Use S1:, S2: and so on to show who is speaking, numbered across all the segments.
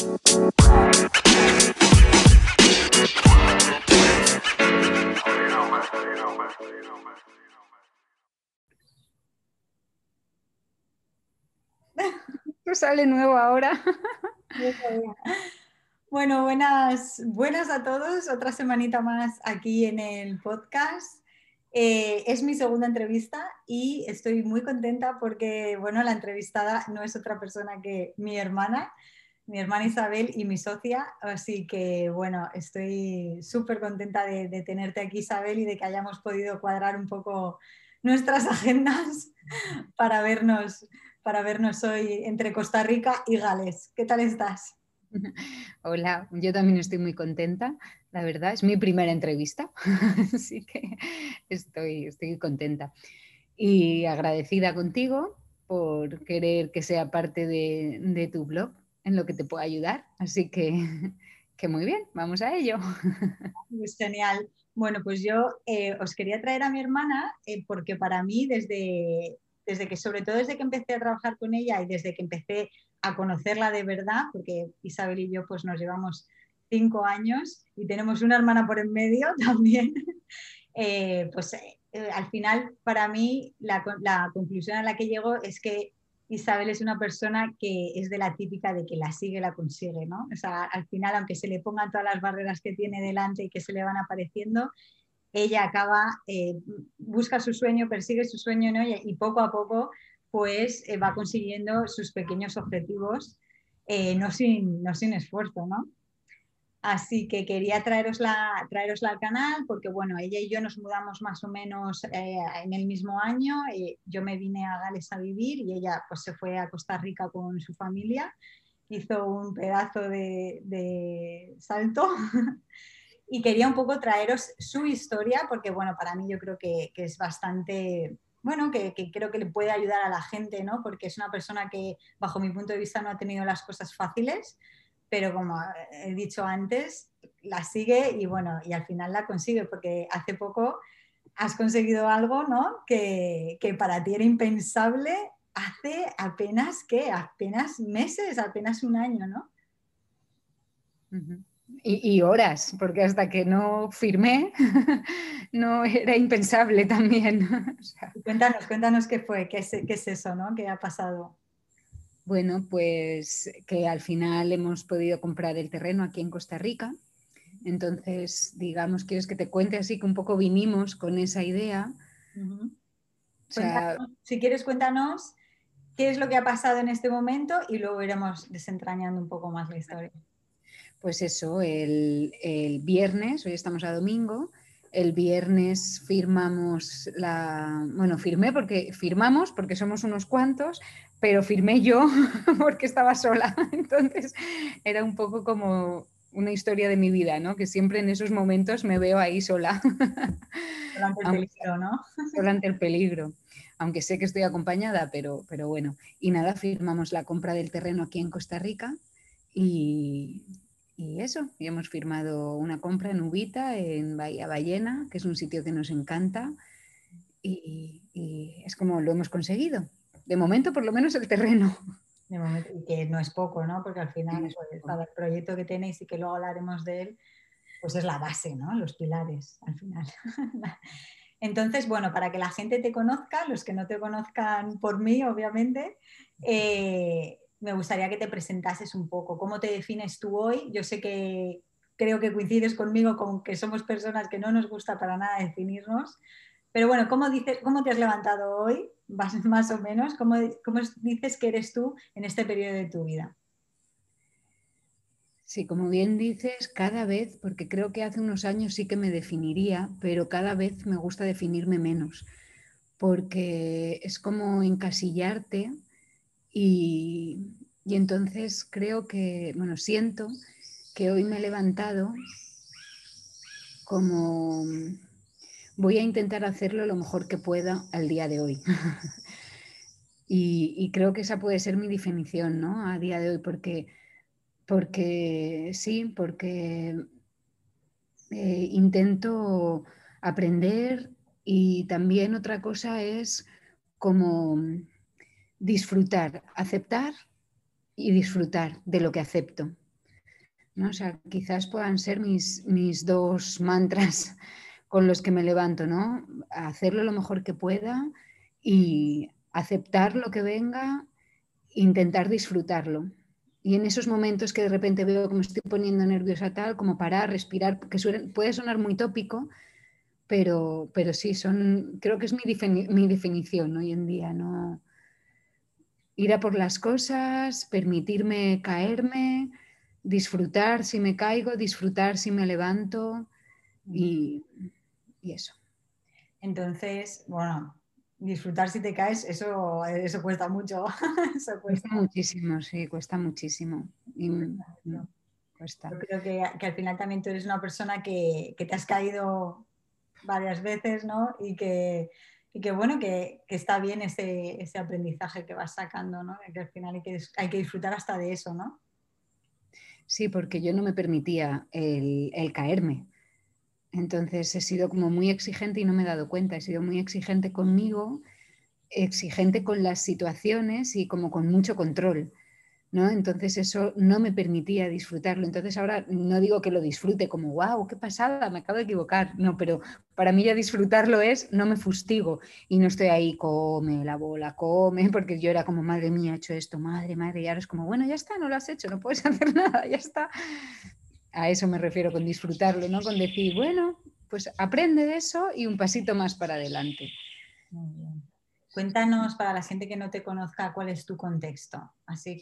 S1: sale nuevo ahora.
S2: Bueno, buenas, buenas a todos. Otra semanita más aquí en el podcast. Eh, es mi segunda entrevista y estoy muy contenta porque, bueno, la entrevistada no es otra persona que mi hermana, mi hermana Isabel y mi socia. Así que, bueno, estoy súper contenta de, tenerte aquí, Isabel, y de que hayamos podido cuadrar un poco nuestras agendas para vernos para vernos hoy entre Costa Rica y Gales. ¿Qué tal estás?
S1: Hola, yo también estoy muy contenta. La verdad, es mi primera entrevista, así que estoy, estoy contenta. Y agradecida contigo por querer que sea parte de, tu blog, en lo que te pueda ayudar. Así que, que muy bien, vamos a ello.
S2: Es genial. Bueno, pues yo eh, os quería traer a mi hermana eh, porque para mí desde desde que, sobre todo desde que empecé a trabajar con ella y desde que empecé a conocerla de verdad, porque Isabel y yo pues nos llevamos cinco años y tenemos una hermana por en medio también, eh, pues al final para mí la, la, conclusión a la que llego es que Isabel es una persona que es de la típica de que la sigue, la consigue, ¿no? O sea, al final, aunque se le pongan todas las barreras que tiene delante y que se le van apareciendo, ella acaba, eh, busca su sueño, persigue su sueño y poco a poco pues eh, va consiguiendo sus pequeños objetivos, eh, no, sin, no sin esfuerzo, ¿no? Así que quería traerosla, traerosla al canal porque, bueno, ella y yo nos mudamos más o menos en el mismo año. yo me vine a Gales a vivir y ella pues se fue a Costa Rica con su familia. Hizo un pedazo de, salto y quería un poco traeros su historia porque, bueno, para mí yo creo que, es bastante, bueno, que, creo que le puede ayudar a la gente, ¿no? Porque es una persona que, bajo mi punto de vista, no ha tenido las cosas fáciles, pero como he dicho antes, la sigue y, bueno, y al final la consigue porque hace poco has conseguido algo, ¿no? Que, para ti era impensable hace apenas, ¿qué? Apenas meses, apenas un año, ¿no?
S1: Y, horas, porque hasta que no firmé no era impensable también.
S2: Cuéntanos, cuéntanos qué fue, qué es, qué es eso, ¿no? ¿Qué ha pasado?
S1: Bueno, pues que al final hemos podido comprar el terreno aquí en Costa Rica. Entonces, digamos, quieres que te cuente así que un poco vinimos con esa idea.
S2: si quieres, cuéntanos qué es lo que ha pasado en este momento y luego iremos desentrañando un poco más la historia
S1: pues eso, el, viernes, hoy estamos a domingo, el viernes firmamos la, bueno, firmé porque firmamos porque somos unos cuantos, pero firmé yo porque estaba sola. Entonces era un poco como una historia de mi vida, ¿no? Que siempre en esos momentos me veo ahí sola.
S2: Durante el peligro, ¿no?
S1: El peligro. Aunque sé que estoy acompañada, pero, pero bueno. Y nada, firmamos la compra del terreno aquí en Costa Rica y, y eso, y hemos firmado una compra en Ubita, en Bahía Ballena, que es un sitio que nos encanta. Y, es como lo hemos conseguido. De momento, por lo menos, el terreno.
S2: De momento, y que no es poco, ¿no? Porque al final el proyecto que tenéis y que luego hablaremos de él, pues es la base, ¿no? Los pilares, al final. Entonces, bueno, para que la gente te conozca, los que no te conozcan por mí, obviamente, eh, me gustaría que te presentases un poco. ¿Cómo te defines tú hoy? Yo sé que creo que coincides conmigo con que somos personas que no nos gusta para nada definirnos, pero bueno, ¿cómo, dices, cómo te has levantado hoy, más, o menos? ¿Cómo, ¿Cómo dices que eres tú en este periodo de tu vida?
S1: Sí, como bien dices, cada vez, porque creo que hace unos años sí que me definiría, pero cada vez me gusta definirme menos, porque es como encasillarte y, entonces creo que, bueno, siento que hoy me he levantado como voy a intentar hacerlo lo mejor que pueda al día de hoy. y, creo que esa puede ser mi definición, ¿no? A día de hoy, porque, porque sí, porque eh, intento aprender y también otra cosa es como disfrutar, aceptar y disfrutar de lo que acepto. ¿no? O sea, quizás puedan ser mis, mis dos mantras con los que me levanto, ¿no? Hacerlo lo mejor que pueda y aceptar lo que venga, intentar disfrutarlo. Y en esos momentos que de repente veo que me estoy poniendo nerviosa tal, como parar, respirar, que puede sonar muy tópico, pero, pero sí, son, creo que es mi, mi definición hoy en día, ¿no? Ir a por las cosas, permitirme caerme, disfrutar si me caigo, disfrutar si me levanto y, y eso.
S2: Entonces, bueno, disfrutar si te caes, eso, eso cuesta mucho.
S1: cuesta. muchísimo, sí, cuesta muchísimo.
S2: cuesta. Yo creo que, al final también tú eres una persona que, te has caído varias veces, ¿no? Y que, que bueno, que, está bien ese, ese, aprendizaje que vas sacando, ¿no? Que al final hay que, hay que disfrutar hasta de eso, ¿no?
S1: Sí, porque yo no me permitía el, el caerme. Entonces he sido como muy exigente y no me he dado cuenta, he sido muy exigente conmigo, exigente con las situaciones y como con mucho control. ¿no? Entonces eso no me permitía disfrutarlo. Entonces ahora no digo que lo disfrute como, wow, qué pasada, me acabo de equivocar. No, pero para mí ya disfrutarlo es, no me fustigo y no estoy ahí, come la bola, come, porque yo era como, madre mía, he hecho esto, madre, madre, y ahora es como, bueno, ya está, no lo has hecho, no puedes hacer nada, ya está a eso me refiero con disfrutarlo, ¿no? Con decir, bueno, pues aprende de eso y un pasito más para adelante.
S2: Muy bien. Cuéntanos para la gente que no te conozca cuál es tu contexto. Así,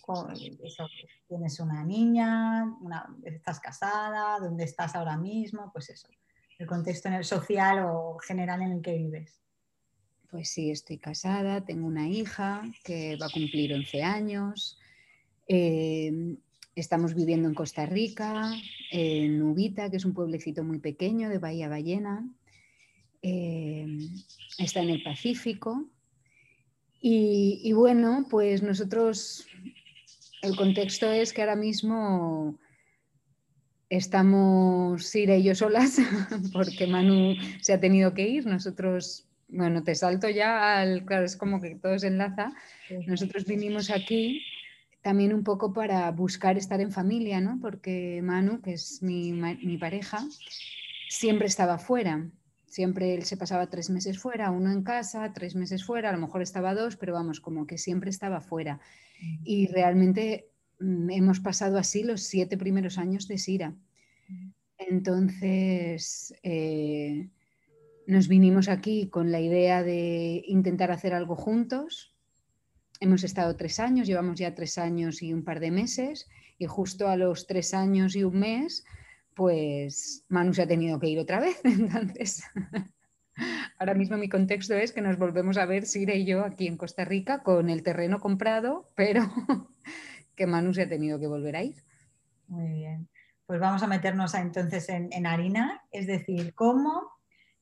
S2: tienes una niña, estás casada, dónde estás ahora mismo, pues eso, el contexto en el social o general en el que vives.
S1: Pues sí, estoy casada, tengo una hija que va a cumplir 11 años. Eh, Estamos viviendo en Costa Rica, en Ubita, que es un pueblecito muy pequeño de Bahía Ballena. Eh, está en el Pacífico. Y, bueno, pues nosotros, el contexto es que ahora mismo estamos Sira y yo solas, porque Manu se ha tenido que ir. Nosotros, bueno, te salto ya al, claro, es como que todo se enlaza. Nosotros vinimos aquí también un poco para buscar estar en familia, ¿no? Porque Manu, que es mi, pareja, siempre estaba fuera. Siempre él se pasaba tres meses fuera, uno en casa, tres meses fuera, a lo mejor estaba dos, pero vamos, como que siempre estaba fuera. Y realmente mm, hemos pasado así los siete primeros años de Sira. Entonces, eh, nos vinimos aquí con la idea de intentar hacer algo juntos, hemos estado tres años, llevamos ya tres años y un par de meses, y justo a los tres años y un mes, pues Manu se ha tenido que ir otra vez. Entonces, ahora mismo mi contexto es que nos volvemos a ver Sire y yo aquí en Costa Rica con el terreno comprado, pero que Manu se ha tenido que volver a ir.
S2: Muy bien. Pues vamos a meternos entonces en, en harina, es decir, cómo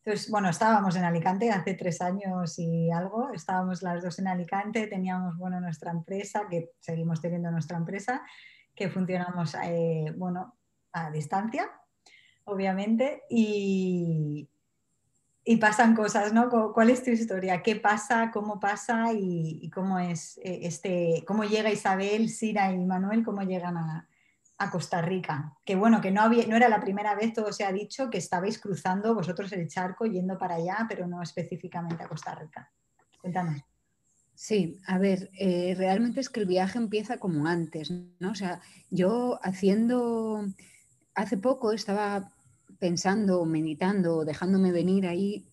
S2: entonces, bueno, estábamos en Alicante hace tres años y algo, estábamos las dos en Alicante, teníamos, bueno, nuestra empresa, que seguimos teniendo nuestra empresa, que funcionamos, eh, bueno, a distancia, obviamente, y, y pasan cosas, ¿no? ¿Cuál es tu historia? ¿Qué pasa? ¿Cómo pasa? Y, cómo es eh, este, cómo llega Isabel, Sira y Manuel, cómo llegan a, a Costa Rica. Que bueno, que no, había, no era la primera vez, todo se ha dicho, que estabais cruzando vosotros el charco yendo para allá, pero no específicamente a Costa Rica. Cuéntanos.
S1: Sí, a ver, eh, realmente es que el viaje empieza como antes, ¿no? O sea, yo haciendo, hace poco estaba pensando, meditando, dejándome venir ahí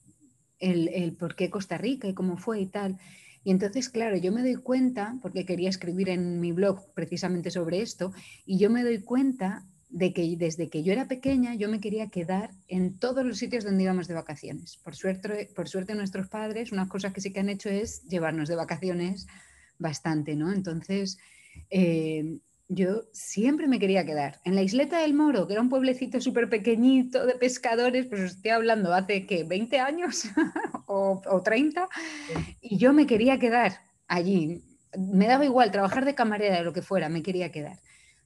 S1: el, el por qué Costa Rica y cómo fue y tal. Y entonces, claro, yo me doy cuenta, porque quería escribir en mi blog precisamente sobre esto, y yo me doy cuenta de que desde que yo era pequeña yo me quería quedar en todos los sitios donde íbamos de vacaciones. Por suerte, por suerte nuestros padres, una cosa que sí que han hecho es llevarnos de vacaciones bastante, ¿no? Entonces, eh, yo siempre me quería quedar. En la isleta del Moro, que era un pueblecito súper pequeñito de pescadores, pues estoy hablando hace que 20 años o, o 30, y yo me quería quedar allí. Me daba igual trabajar de camarera, de lo que fuera, me quería quedar.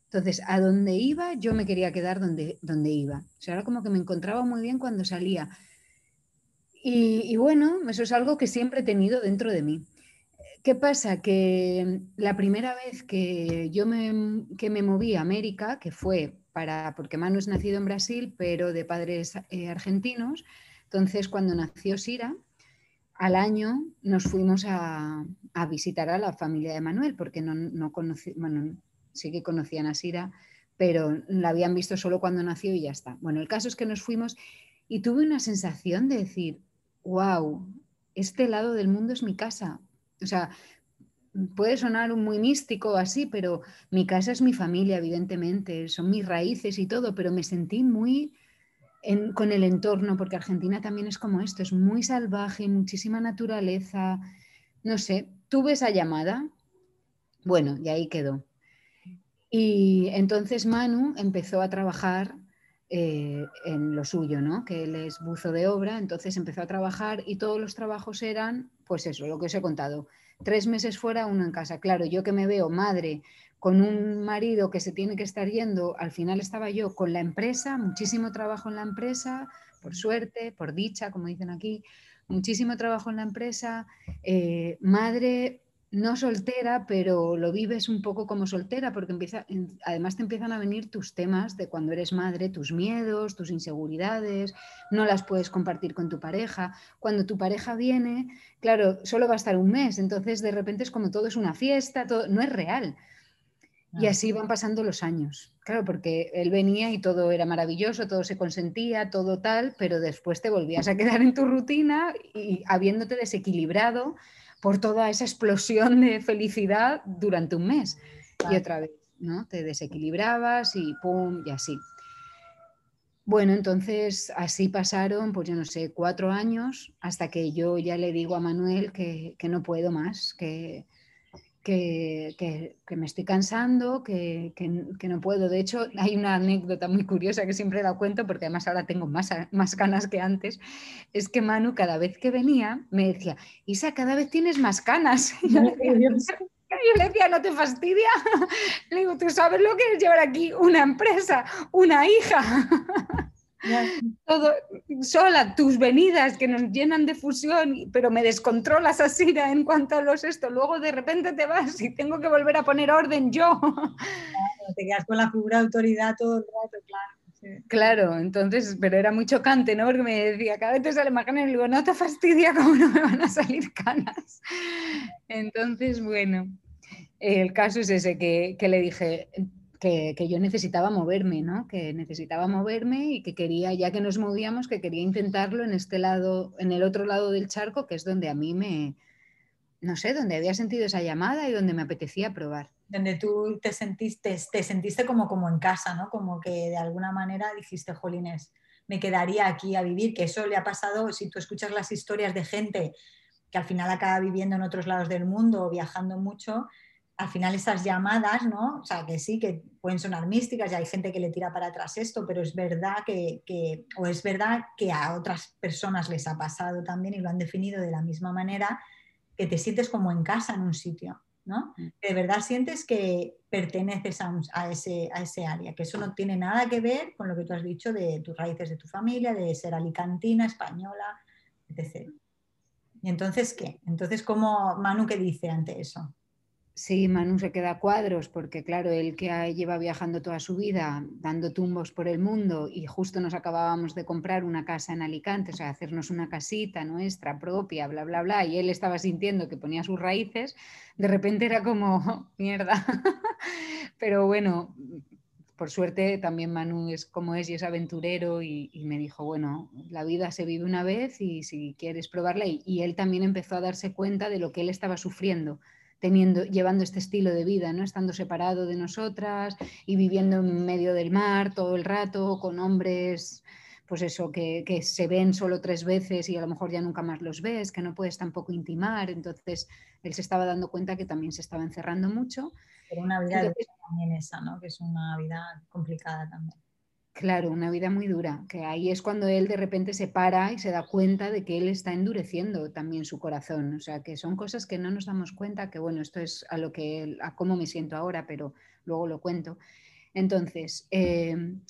S1: Entonces, a donde iba, yo me quería quedar donde, donde iba. O sea, era como que me encontraba muy bien cuando salía. Y, y bueno, eso es algo que siempre he tenido dentro de mí ¿Qué pasa? Que la primera vez que yo me, que me moví a América, que fue para, porque Manu es nacido en Brasil, pero de padres eh, argentinos, entonces cuando nació Sira, al año nos fuimos a, visitar a la familia de Manuel, porque no, no conocí, bueno, sí que conocían a Sira, pero la habían visto solo cuando nació y ya está. Bueno, el caso es que nos fuimos y tuve una sensación de decir, wow, este lado del mundo es mi casa. O sea, puede sonar muy místico así, pero mi casa es mi familia, evidentemente, son mis raíces y todo, pero me sentí muy con el entorno, porque Argentina también es como esto, es muy salvaje, muchísima naturaleza, no sé, tuve esa llamada, bueno, y ahí quedó. Y entonces Manu empezó a trabajar eh, en lo suyo, ¿no? Que él es buzo de obra, entonces empezó a trabajar y todos los trabajos eran, pues eso, lo que os he contado, tres meses fuera, uno en casa. Claro, yo que me veo madre con un marido que se tiene que estar yendo, al final estaba yo con la empresa, muchísimo trabajo en la empresa, por suerte, por dicha, como dicen aquí, muchísimo trabajo en la empresa, eh, madre no soltera, pero lo vives un poco como soltera, porque empieza, además te empiezan a venir tus temas de cuando eres madre, tus miedos, tus inseguridades, no las puedes compartir con tu pareja. Cuando tu pareja viene, claro, solo va a estar un mes, entonces de repente es como todo es una fiesta, todo, no es real. Y así van pasando los años. Claro, porque él venía y todo era maravilloso, todo se consentía, todo tal, pero después te volvías a quedar en tu rutina y habiéndote desequilibrado por toda esa explosión de felicidad durante un mes. Y otra vez, ¿no? Te desequilibrabas y pum, y así. Bueno, entonces así pasaron, pues yo no sé, cuatro años hasta que yo ya le digo a Manuel que, que no puedo más, que, que, me estoy cansando, que, no puedo. De hecho, hay una anécdota muy curiosa que siempre la cuento porque además ahora tengo más, más canas que antes. Es que Manu cada vez que venía me decía, Isa, cada vez tienes más canas. yo, le decía, no te fastidia. Le digo, tú sabes lo que es llevar aquí una empresa, una hija. Todo, sola, tus venidas que nos llenan de fusión, pero me descontrolas así en cuanto a los esto. Luego de repente te vas y tengo que volver a poner orden yo.
S2: te quedas con la figura de autoridad todo el rato, claro.
S1: Claro, entonces, pero era muy chocante, ¿no? Porque me decía, cada vez te sale más canas y digo, no te fastidia cómo no me van a salir canas. Entonces, bueno, el caso es ese, que, que le dije, que, yo necesitaba moverme, ¿no? Que necesitaba moverme y que quería, ya que nos movíamos, que quería intentarlo en este lado, en el otro lado del charco, que es donde a mí me, no sé, donde había sentido esa llamada y donde me apetecía probar.
S2: Donde tú te sentiste, te sentiste como, como en casa, ¿no? Como que de alguna manera dijiste, jolines, me quedaría aquí a vivir, que eso le ha pasado, si tú escuchas las historias de gente que al final acaba viviendo en otros lados del mundo o viajando mucho, al final esas llamadas, ¿no? O sea, que sí, que pueden sonar místicas y hay gente que le tira para atrás esto, pero es verdad que, o es verdad que a otras personas les ha pasado también y lo han definido de la misma manera, que te sientes como en casa en un sitio, ¿no? Mm. Que de verdad sientes que perteneces a, ese, a ese área, que eso no tiene nada que ver con lo que tú has dicho de tus raíces de tu familia, de ser alicantina, española, etc. ¿Y entonces qué? Entonces, ¿cómo Manu qué dice ante eso?
S1: Sí, Manu se queda cuadros porque, claro, él que lleva viajando toda su vida, dando tumbos por el mundo y justo nos acabábamos de comprar una casa en Alicante, o sea, hacernos una casita nuestra propia, bla, bla, bla, y él estaba sintiendo que ponía sus raíces, de repente era como, mierda. Pero bueno, por suerte también Manu es como es y es aventurero y, me dijo, bueno, la vida se vive una vez y si quieres probarla, y él también empezó a darse cuenta de lo que él estaba sufriendo teniendo, llevando este estilo de vida, ¿no? Estando separado de nosotras y viviendo en medio del mar todo el rato, con hombres, pues eso, que, se ven solo tres veces y a lo mejor ya nunca más los ves, que no puedes tampoco intimar. Entonces, él se estaba dando cuenta que también se estaba encerrando mucho.
S2: Pero una vida también esa, ¿no? Que es una vida complicada también.
S1: Claro, una vida muy dura, que ahí es cuando él de repente se para y se da cuenta de que él está endureciendo también su corazón. O sea, que son cosas que no nos damos cuenta, que bueno, esto es a lo que, a cómo me siento ahora, pero luego lo cuento. Entonces, em,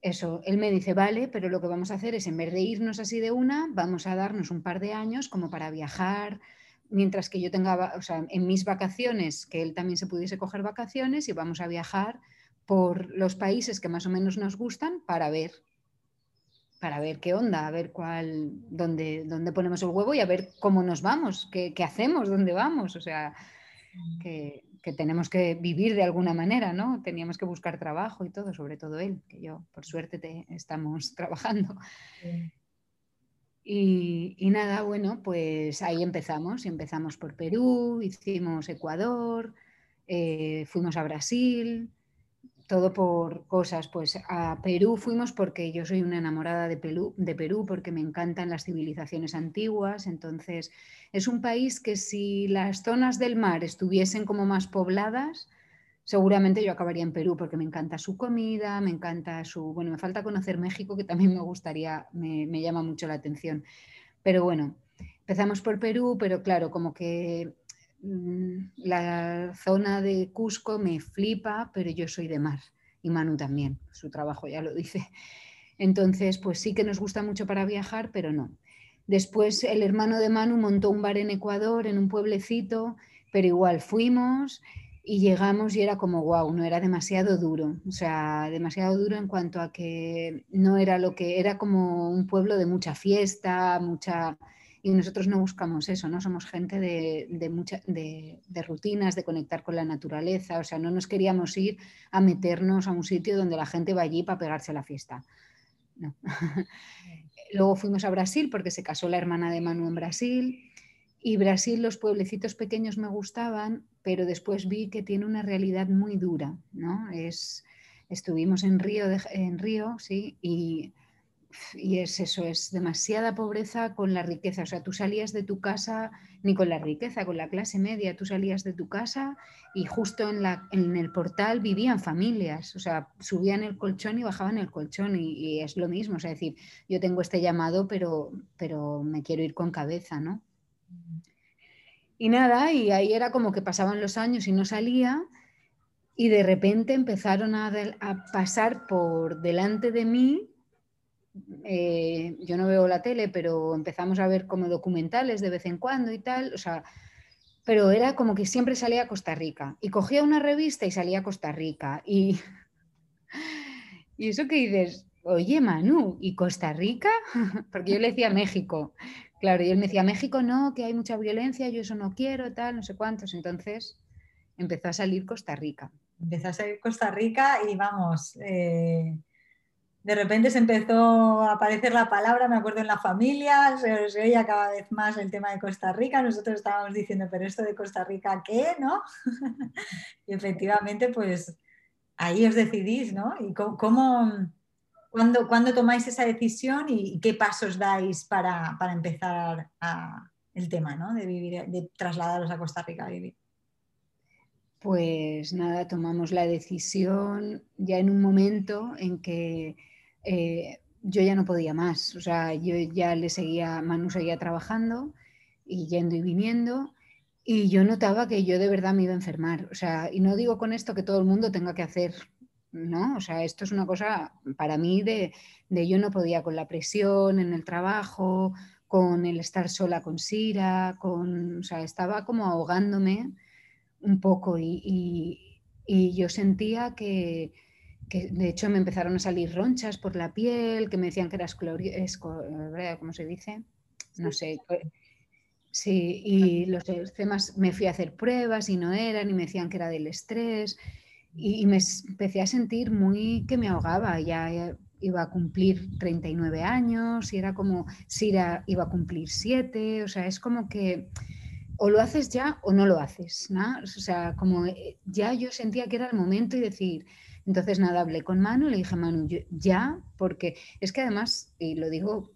S1: eso, él me dice, vale, pero lo que vamos a hacer es, en vez de irnos así de una, vamos a darnos un par de años como para viajar, mientras que yo tenga, o sea, en mis vacaciones, que él también se pudiese coger vacaciones y vamos a viajar por los países que más o menos nos gustan para ver para ver qué onda, a ver cuál, dónde, dónde ponemos el huevo y a ver cómo nos vamos, qué, qué hacemos, dónde vamos. O sea, mm. que, que, tenemos que vivir de alguna manera, ¿no? Teníamos que buscar trabajo y todo, sobre todo él, que yo, por suerte, te, estamos trabajando. Y, y, nada, bueno, pues ahí empezamos. Empezamos por Perú, hicimos Ecuador, eh, fuimos a Brasil, todo por cosas. Pues a Perú fuimos porque yo soy una enamorada de Perú, de Perú, porque me encantan las civilizaciones antiguas. Entonces, es un país que si las zonas del mar estuviesen como más pobladas, seguramente yo acabaría en Perú porque me encanta su comida, me encanta su... Bueno, me falta conocer México, que también me gustaría, me, me llama mucho la atención. Pero bueno, empezamos por Perú, pero claro, como que la zona de Cusco me flipa, pero yo soy de mar y Manu también, su trabajo ya lo dice. Entonces, pues sí que nos gusta mucho para viajar, pero no. Después el hermano de Manu montó un bar en Ecuador, en un pueblecito, pero igual fuimos y llegamos y era como, wow, no era demasiado duro, o sea, demasiado duro en cuanto a que no era lo que era como un pueblo de mucha fiesta, mucha y nosotros no buscamos eso, ¿no? Somos gente de, de, de, rutinas, de conectar con la naturaleza, o sea, no nos queríamos ir a meternos a un sitio donde la gente va allí para pegarse a la fiesta. Luego fuimos a Brasil porque se casó la hermana de Manu en Brasil y Brasil los pueblecitos pequeños me gustaban, pero después vi que tiene una realidad muy dura, ¿no? Es, estuvimos en Río, en Río, sí, y y es eso, es demasiada pobreza con la riqueza. O sea, tú salías de tu casa ni con la riqueza, con la clase media, tú salías de tu casa y justo en, la, en el portal vivían familias. O sea, subían el colchón y bajaban el colchón y, es lo mismo. O sea, decir, yo tengo este llamado, pero, pero me quiero ir con cabeza, ¿no? Y nada, y ahí era como que pasaban los años y no salía. Y de repente empezaron a, a pasar por delante de mí eh, yo no veo la tele, pero empezamos a ver como documentales de vez en cuando y tal, o sea, pero era como que siempre salía a Costa Rica y cogía una revista y salía a Costa Rica y, y eso que dices, oye Manu, ¿y Costa Rica? Porque yo le decía México, claro, y él me decía, México no, que hay mucha violencia, yo eso no quiero, tal, no sé cuántos, entonces empezó a salir Costa Rica.
S2: Empezó a salir Costa Rica y vamos, eh, de repente se empezó a aparecer la palabra, me acuerdo en la familia, se, se, oía cada vez más el tema de Costa Rica, nosotros estábamos diciendo, pero esto de Costa Rica, ¿qué? ¿No? y efectivamente, pues ahí os decidís, ¿no? ¿Y cómo, cuándo, tomáis esa decisión y qué pasos dais para, empezar el tema, ¿no? De, vivir, de trasladaros a Costa Rica a vivir?
S1: Pues nada, tomamos la decisión ya en un momento en que eh, yo ya no podía más. O sea, yo ya le seguía, Manu seguía trabajando y yendo y viniendo. Y yo notaba que yo de verdad me iba a enfermar. O sea, y no digo con esto que todo el mundo tenga que hacer, ¿no? O sea, esto es una cosa para mí de, de yo no podía con la presión en el trabajo, con el estar sola con Sira, con, o sea, estaba como ahogándome un poco y, y, y yo sentía que, que de hecho me empezaron a salir ronchas por la piel, que me decían que era esclerosis, ¿cómo se dice? No sé. Sí, y los temas me fui a hacer pruebas y no eran, y me decían que era del estrés, y, me empecé a sentir muy que me ahogaba, ya, iba a cumplir 39 años, y era como, si iba a cumplir 7, o sea, es como que o lo haces ya o no lo haces, ¿no? O sea, como eh, ya yo sentía que era el momento y decir, entonces, nada, hablé con Manu y le dije, Manu, ya, porque es que además, y lo digo,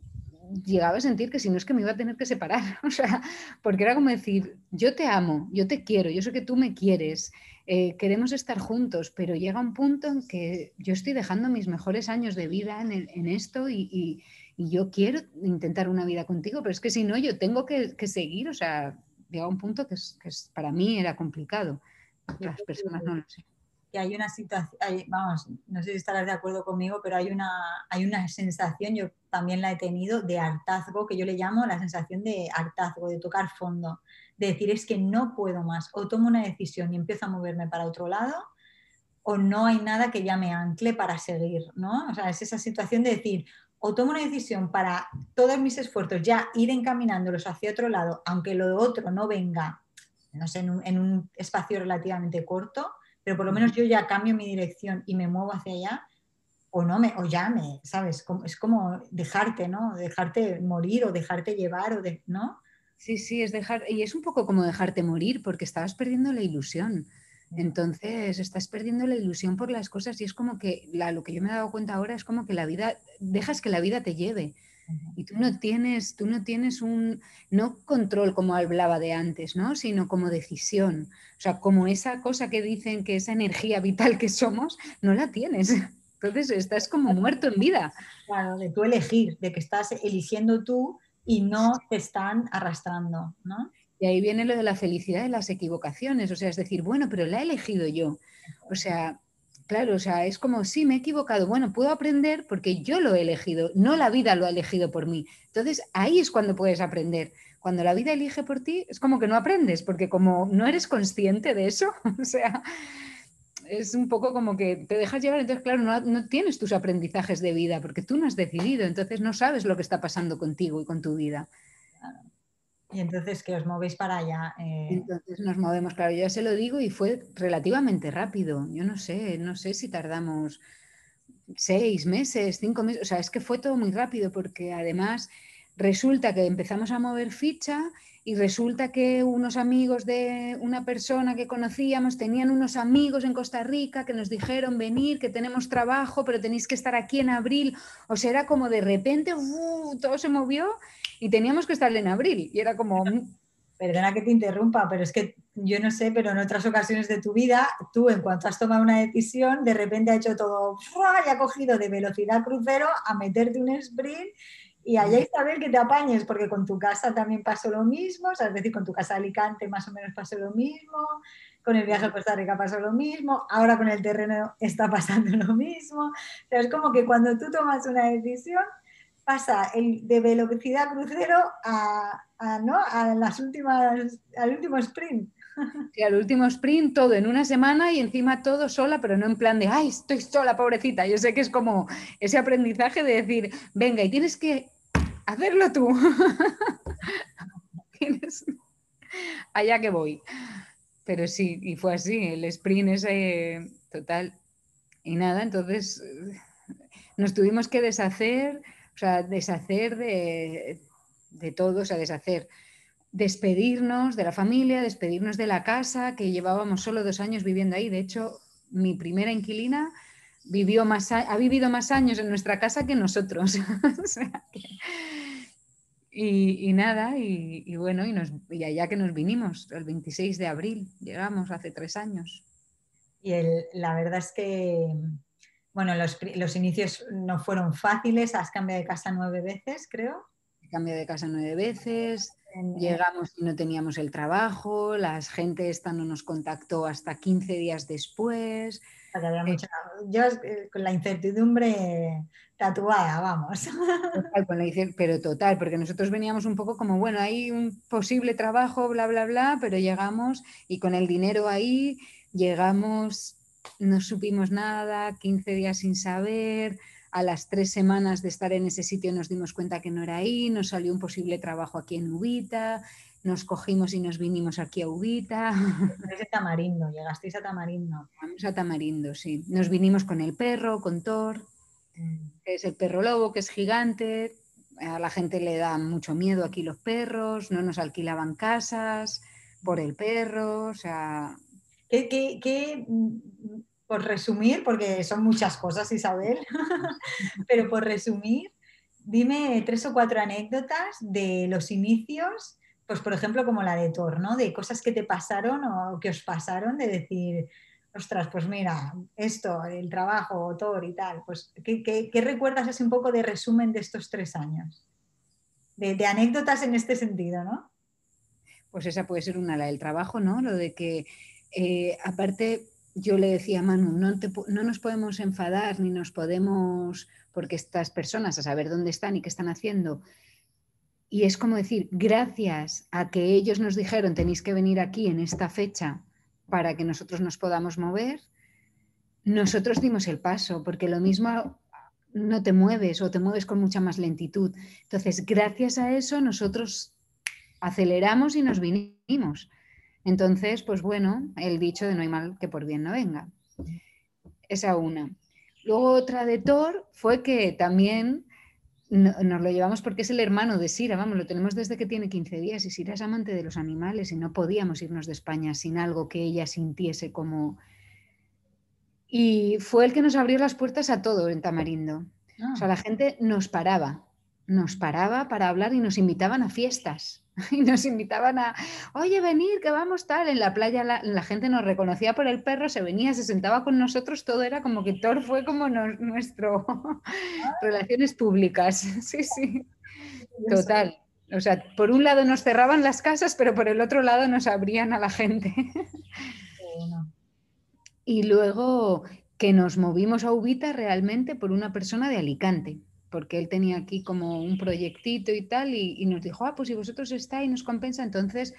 S1: llegaba a sentir que si no es que me iba a tener que separar, o sea, porque era como decir, yo te amo, yo te quiero, yo sé que tú me quieres, eh, queremos estar juntos, pero llega un punto en que yo estoy dejando mis mejores años de vida en, esto y, yo quiero intentar una vida contigo, pero es que si no, yo tengo que, seguir, o sea, llega un punto que, es, que es, para mí era complicado, las personas no lo sé
S2: que hay una situación, vamos, no sé si estarás de acuerdo conmigo, pero hay una, hay una sensación, yo también la he tenido, de hartazgo, que yo le llamo la sensación de hartazgo, de tocar fondo, de decir es que no puedo más, o tomo una decisión y empiezo a moverme para otro lado, o no hay nada que ya me ancle para seguir, ¿no? O sea, es esa situación de decir, o tomo una decisión para todos mis esfuerzos ya ir encaminándolos hacia otro lado, aunque lo otro no venga, no sé, en un, en un espacio relativamente corto, pero por lo menos yo ya cambio mi dirección y me muevo hacia allá, o no me, o ya me, ¿sabes? Es como dejarte, ¿no? Dejarte morir o dejarte llevar, o de, ¿no?
S1: Sí, sí, es dejar, y es un poco como dejarte morir, porque estabas perdiendo la ilusión. Entonces estás perdiendo la ilusión por las cosas y es como que la, lo que yo me he dado cuenta ahora es como que la vida, dejas que la vida te lleve. Y tú no tienes, tú no tienes un, no control como hablaba de antes, ¿no? Sino como decisión. O sea, como esa cosa que dicen que esa energía vital que somos, no la tienes. Entonces estás como muerto en vida.
S2: Claro, de tú elegir, de que estás eligiendo tú y no te están arrastrando, ¿no?
S1: Y ahí viene lo de la felicidad de las equivocaciones, o sea, es decir, bueno, pero la he elegido yo. O sea, claro, o sea, es como, sí, me he equivocado, bueno, puedo aprender porque yo lo he elegido, no la vida lo ha elegido por mí. Entonces, ahí es cuando puedes aprender. Cuando la vida elige por ti, es como que no aprendes, porque como no eres consciente de eso, o sea, es un poco como que te dejas llevar, entonces claro, no, no, tienes tus aprendizajes de vida porque tú no has decidido, entonces no sabes lo que está pasando contigo y con tu vida.
S2: Y entonces que os movéis para allá.
S1: Eh... Entonces nos movemos, claro, yo ya se lo digo y fue relativamente rápido. Yo no sé, no sé si tardamos seis meses, cinco meses, o sea, es que fue todo muy rápido porque además resulta que empezamos a mover ficha y resulta que unos amigos de una persona que conocíamos tenían unos amigos en Costa Rica que nos dijeron venir, que tenemos trabajo, pero tenéis que estar aquí en abril. O sea, era como de repente uh, todo se movió y teníamos que estar en abril. Y era como... Mm".
S2: Perdona que te interrumpa, pero es que yo no sé, pero en otras ocasiones de tu vida, tú en cuanto has tomado una decisión, de repente ha hecho todo, y ha cogido de velocidad crucero a meterte un sprint y allá Isabel que te apañes, porque con tu casa también pasó lo mismo, es decir, con tu casa de Alicante más o menos pasó lo mismo, con el viaje a Costa Rica pasó lo mismo, ahora con el terreno está pasando lo mismo. es como que cuando tú tomas una decisión, pasa el de velocidad crucero a, ¿no? a las últimas, al último sprint.
S1: Sí, al último sprint todo en una semana y encima todo sola, pero no en plan de, ay, estoy sola, pobrecita. Yo sé que es como ese aprendizaje de decir, venga, y tienes que hacerlo tú. Allá que voy. Pero sí, y fue así, el sprint ese total. Y nada, entonces nos tuvimos que deshacer, sea, deshacer de, de todo, o sea, deshacer despedirnos de la familia, despedirnos de la casa, que llevábamos solo dos años viviendo ahí. De hecho, mi primera inquilina vivió más, ha vivido más años en nuestra casa que nosotros. y, nada, y, bueno, y, nos, y, allá que nos vinimos, el 26 de abril, llegamos hace tres años.
S2: Y la verdad es que, bueno, los, los inicios no fueron fáciles, has cambiado de casa nueve veces, creo.
S1: Cambio de casa nueve veces, Llegamos y no teníamos el trabajo, la gente esta no nos contactó hasta 15 días después.
S2: Eh, yo eh, con la incertidumbre tatuada, vamos.
S1: pero total, porque nosotros veníamos un poco como, bueno, hay un posible trabajo, bla, bla, bla, pero llegamos y con el dinero ahí llegamos, no supimos nada, 15 días sin saber, a las tres semanas de estar en ese sitio nos dimos cuenta que no era ahí, nos salió un posible trabajo aquí en Ubita, nos cogimos y nos vinimos aquí a Ubita.
S2: Desde Tamarindo, llegasteis a Tamarindo.
S1: Vamos a Tamarindo, sí. Nos vinimos con el perro, con Thor, mm. que es el perro lobo, que es gigante. A la gente le da mucho miedo aquí los perros, no nos alquilaban casas por el perro, o sea...
S2: ¿Qué, qué por resumir, porque son muchas cosas, Isabel, pero por resumir, dime tres o cuatro anécdotas de los inicios, pues por ejemplo como la de Thor, ¿no? De cosas que te pasaron o que os pasaron, de decir, ostras, pues mira, esto, el trabajo, Thor y tal, pues ¿qué, recuerdas así un poco de resumen de estos tres años? De, anécdotas en este sentido, ¿no?
S1: Pues esa puede ser una, la del trabajo, ¿no? Lo de que, eh, aparte, yo le decía a Manu, no, no, nos podemos enfadar ni nos podemos, porque estas personas, a saber dónde están y qué están haciendo, y es como decir, gracias a que ellos nos dijeron tenéis que venir aquí en esta fecha para que nosotros nos podamos mover, nosotros dimos el paso, porque lo mismo no te mueves o te mueves con mucha más lentitud. Entonces, gracias a eso nosotros aceleramos y nos vinimos. Entonces, pues bueno, el dicho de no hay mal que por bien no venga. Esa una. Luego otra de Thor fue que también nos lo llevamos porque es el hermano de Sira, vamos, lo tenemos desde que tiene 15 días y Sira es amante de los animales y no podíamos irnos de España sin algo que ella sintiese como... Y fue el que nos abrió las puertas a todo en Tamarindo. O sea, ah. la gente nos paraba, nos paraba para hablar y nos invitaban a fiestas. y nos invitaban a, oye, venir, que vamos tal. En la playa la, gente nos reconocía por el perro, se venía, se sentaba con nosotros, todo era como que Thor fue como nuestro relaciones públicas. Sí, sí, total. O sea, por un lado nos cerraban las casas, pero por el otro lado nos abrían a la gente. Y luego que nos movimos a Ubita realmente por una persona de Alicante porque él tenía aquí como un proyectito y tal, y, nos dijo, ah, pues si vosotros estáis, nos compensa, entonces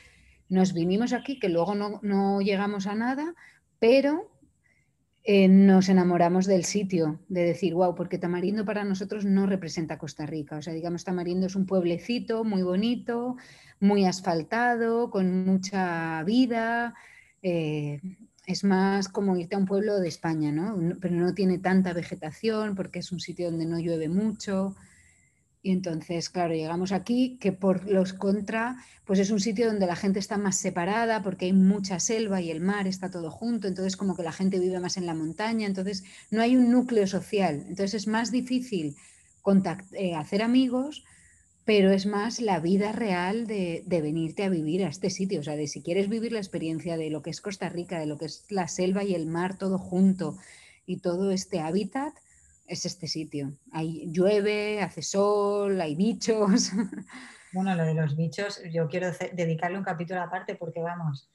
S1: nos vinimos aquí, que luego no, llegamos a nada, pero eh, nos enamoramos del sitio, de decir, wow, porque Tamarindo para nosotros no representa Costa Rica, o sea, digamos, Tamarindo es un pueblecito muy bonito, muy asfaltado, con mucha vida. Eh, es más como irte a un pueblo de España, ¿no? Pero no tiene tanta vegetación porque es un sitio donde no llueve mucho. Y entonces, claro, llegamos aquí, que por los contra, pues es un sitio donde la gente está más separada porque hay mucha selva y el mar está todo junto, entonces como que la gente vive más en la montaña, entonces no hay un núcleo social, entonces es más difícil eh, hacer amigos pero es más la vida real de, venirte a vivir a este sitio, o sea, de si quieres vivir la experiencia de lo que es Costa Rica, de lo que es la selva y el mar todo junto y todo este hábitat, es este sitio. Hay, llueve, hace sol, hay bichos.
S2: Bueno, lo de los bichos, yo quiero dedicarle un capítulo aparte porque vamos,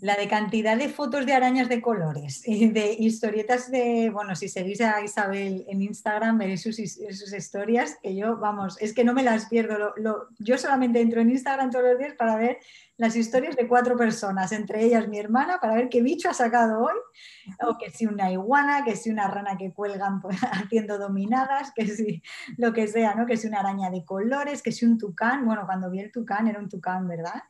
S2: la de cantidad de fotos de arañas de colores y de historietas de, bueno, si seguís a Isabel en Instagram veréis sus, sus historias, que yo, vamos, es que no me las pierdo. yo solamente entro en Instagram todos los días para ver las historias de cuatro personas, entre ellas mi hermana, para ver qué bicho ha sacado hoy, o que si una iguana, que si una rana que cuelgan haciendo dominadas, que si lo que sea, ¿no? Que si una araña de colores, que si un tucán, bueno, cuando vi el tucán era un tucán, ¿verdad?